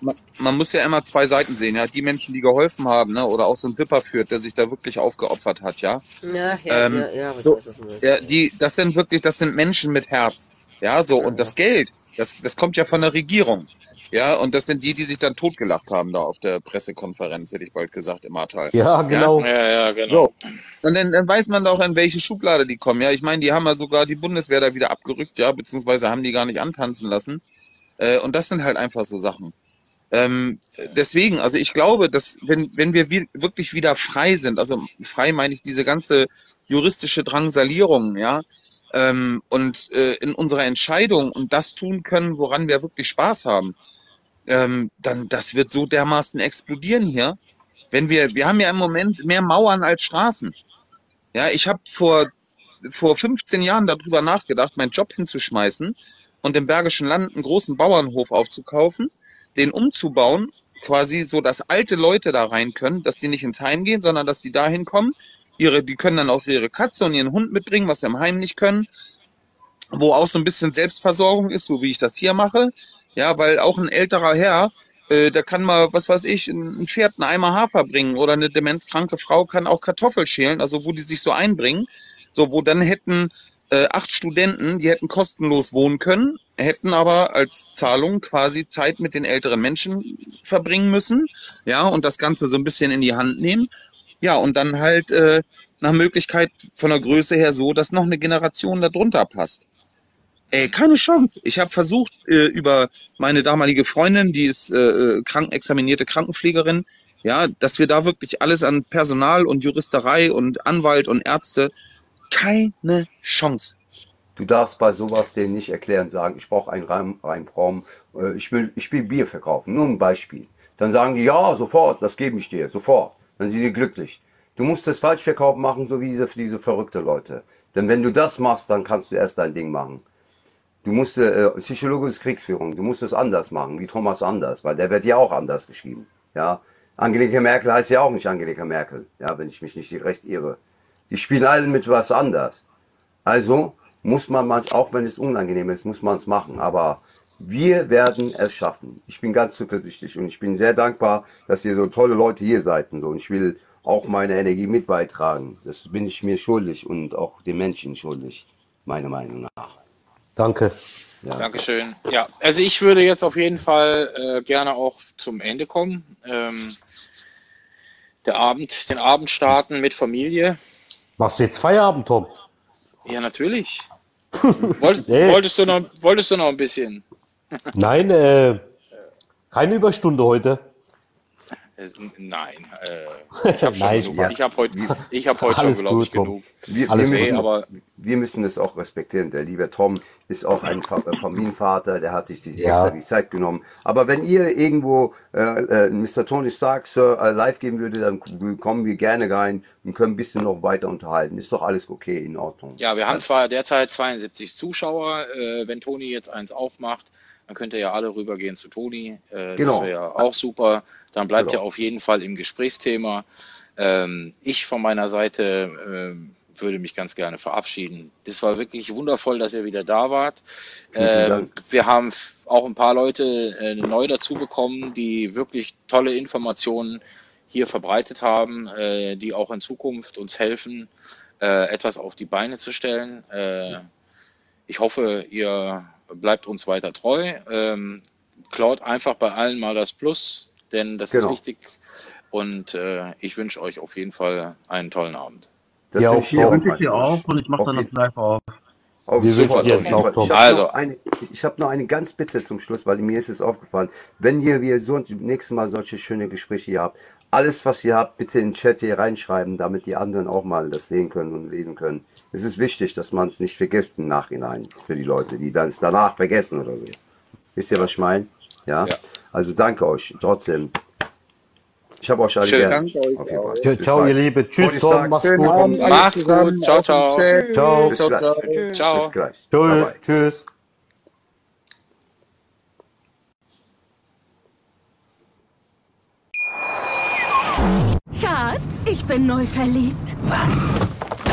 man, man muss ja immer zwei Seiten sehen, ja. Die Menschen, die geholfen haben, ne, oder auch so ein Wipper führt, der sich da wirklich aufgeopfert hat, ja. ja, ja, Ähm, ja, ja was so, ja, die, das sind wirklich, das sind Menschen mit Herz. Ja, so, und das Geld, das, das kommt ja von der Regierung. Ja, und das sind die, die sich dann totgelacht haben da auf der Pressekonferenz, hätte ich bald gesagt, im Ahrtal. Ja, genau. ja, ja, genau. So. Und dann, dann weiß man doch, in welche Schublade die kommen. Ja, ich meine, die haben ja sogar die Bundeswehr da wieder abgerückt, ja, beziehungsweise haben die gar nicht antanzen lassen. Äh, und das sind halt einfach so Sachen. Ähm, deswegen, also ich glaube, dass wenn, wenn wir wi- wirklich wieder frei sind, also frei meine ich diese ganze juristische Drangsalierung, ja, ähm, und äh, in unserer Entscheidung und das tun können, woran wir wirklich Spaß haben, ähm, dann das wird so dermaßen explodieren hier. Wenn wir, wir haben ja im Moment mehr Mauern als Straßen. Ja, ich habe vor vor 15 Jahren darüber nachgedacht, meinen Job hinzuschmeißen und im Bergischen Land einen großen Bauernhof aufzukaufen, den umzubauen, quasi so, dass alte Leute da rein können, dass die nicht ins Heim gehen, sondern dass die dahin kommen. Ihre, die können dann auch ihre Katze und ihren Hund mitbringen, was sie im Heim nicht können. Wo auch so ein bisschen Selbstversorgung ist, so wie ich das hier mache. Ja, weil auch ein älterer Herr, äh, der kann mal, was weiß ich, ein ein Pferd einen Eimer Hafer bringen oder eine demenzkranke Frau kann auch Kartoffel schälen, also wo die sich so einbringen. So, wo dann hätten äh, acht Studenten, die hätten kostenlos wohnen können, hätten aber als Zahlung quasi Zeit mit den älteren Menschen verbringen müssen, ja, und das Ganze so ein bisschen in die Hand nehmen. Ja, und dann halt äh, nach Möglichkeit von der Größe her so, dass noch eine Generation darunter passt. Ey, keine Chance. Ich habe versucht, äh, über meine damalige Freundin, die ist äh, äh, krankenexaminierte Krankenpflegerin, ja, dass wir da wirklich alles an Personal und Juristerei und Anwalt und Ärzte, keine Chance. Du darfst bei sowas denen nicht erklären, sagen, ich brauche einen Reim, Reimraum, äh, ich will, ich will Bier verkaufen, nur ein Beispiel. Dann sagen die, ja, sofort, das gebe ich dir, sofort. Dann sind die glücklich. Du musst das Falschverkauf machen, so wie diese, diese verrückte Leute. Denn wenn du das machst, dann kannst du erst dein Ding machen. Du musst, äh, psychologische Kriegsführung, du musst es anders machen, wie Thomas Anders, weil der wird ja auch anders geschrieben. Ja, Angelika Merkel heißt ja auch nicht Angelika Merkel, ja, wenn ich mich nicht recht irre. Die spielen alle mit was anders. Also muss man manch, auch wenn es unangenehm ist, muss man es machen. Aber wir werden es schaffen. Ich bin ganz zuversichtlich und ich bin sehr dankbar, dass ihr so tolle Leute hier seid und so. Und ich will auch meine Energie mit beitragen. Das bin ich mir schuldig und auch den Menschen schuldig, meiner Meinung nach. Danke. Ja. Dankeschön. Ja, also ich würde jetzt auf jeden Fall äh, gerne auch zum Ende kommen. Ähm, der Abend, den Abend starten mit Familie. Machst du jetzt Feierabend, Tom? Ja, natürlich. *laughs* Wollt, Nee. wolltest, du noch, wolltest du noch ein bisschen? Nein, äh, keine Überstunde heute. Äh, Nein, äh, *laughs* ich habe ja. Ich habe heute, ich habe heute schon, Alles glaube ich, Tom. genug. Wir, wir, Alles Nee, müssen, aber wir müssen es auch respektieren. Der liebe Tom ist auch ein äh, Familienvater, der hat sich die, Ja. extra die Zeit genommen. Aber wenn ihr irgendwo äh, äh, Mr. Tony Stark Sir, äh, live geben würde, dann kommen wir gerne rein und können ein bisschen noch weiter unterhalten. Ist doch alles okay, in Ordnung. ja, wir haben zwar derzeit 72 Zuschauer. Äh, wenn Toni jetzt eins aufmacht, dann könnt ihr ja alle rübergehen zu Toni. Äh, Genau. Das wäre ja auch super. Dann bleibt Genau. ihr auf jeden Fall im Gesprächsthema. Ähm, ich von meiner Seite ähm, würde mich ganz gerne verabschieden. Das war wirklich wundervoll, dass ihr wieder da wart. Ähm, wir haben auch ein paar Leute äh, neu dazu bekommen, die wirklich tolle Informationen hier verbreitet haben, äh, die auch in Zukunft uns helfen, äh, etwas auf die Beine zu stellen. Äh, ich hoffe, ihr bleibt uns weiter treu. Ähm, klaut einfach bei allen mal das Plus denn das Genau. ist wichtig. Und äh, ich wünsche euch auf jeden Fall einen tollen Abend. Das Ja, wünsche ich dir auch, dir auch und ich mache dann das live auf. Auf Wir super. Tom. Ich habe Also. noch, eine, ich hab noch eine ganz Bitte zum Schluss, weil mir ist es aufgefallen. Wenn ihr, wir so nächstes Mal solche schöne Gespräche hier habt, alles, was ihr habt, bitte in den Chat hier reinschreiben, damit die anderen auch mal das sehen können und lesen können. Es ist wichtig, dass man es nicht vergisst im Nachhinein für die Leute, die dann es danach vergessen oder so. Wisst ihr, was ich meine? Ja? Ja. Also danke euch trotzdem. Ich habe euch alle Schön. gern. Danke euch auch. Ciao, Bis ciao, ihr Liebe. Tschüss, Tom. Mach's Schönen gut. Abend, Macht's gut. Ciao, ciao. Ciao. Bis Ciao, gleich. ciao. Bis Ciao. gleich. Bye Tschüss. bye. Tschüss. Schatz, ich bin neu verliebt. Was?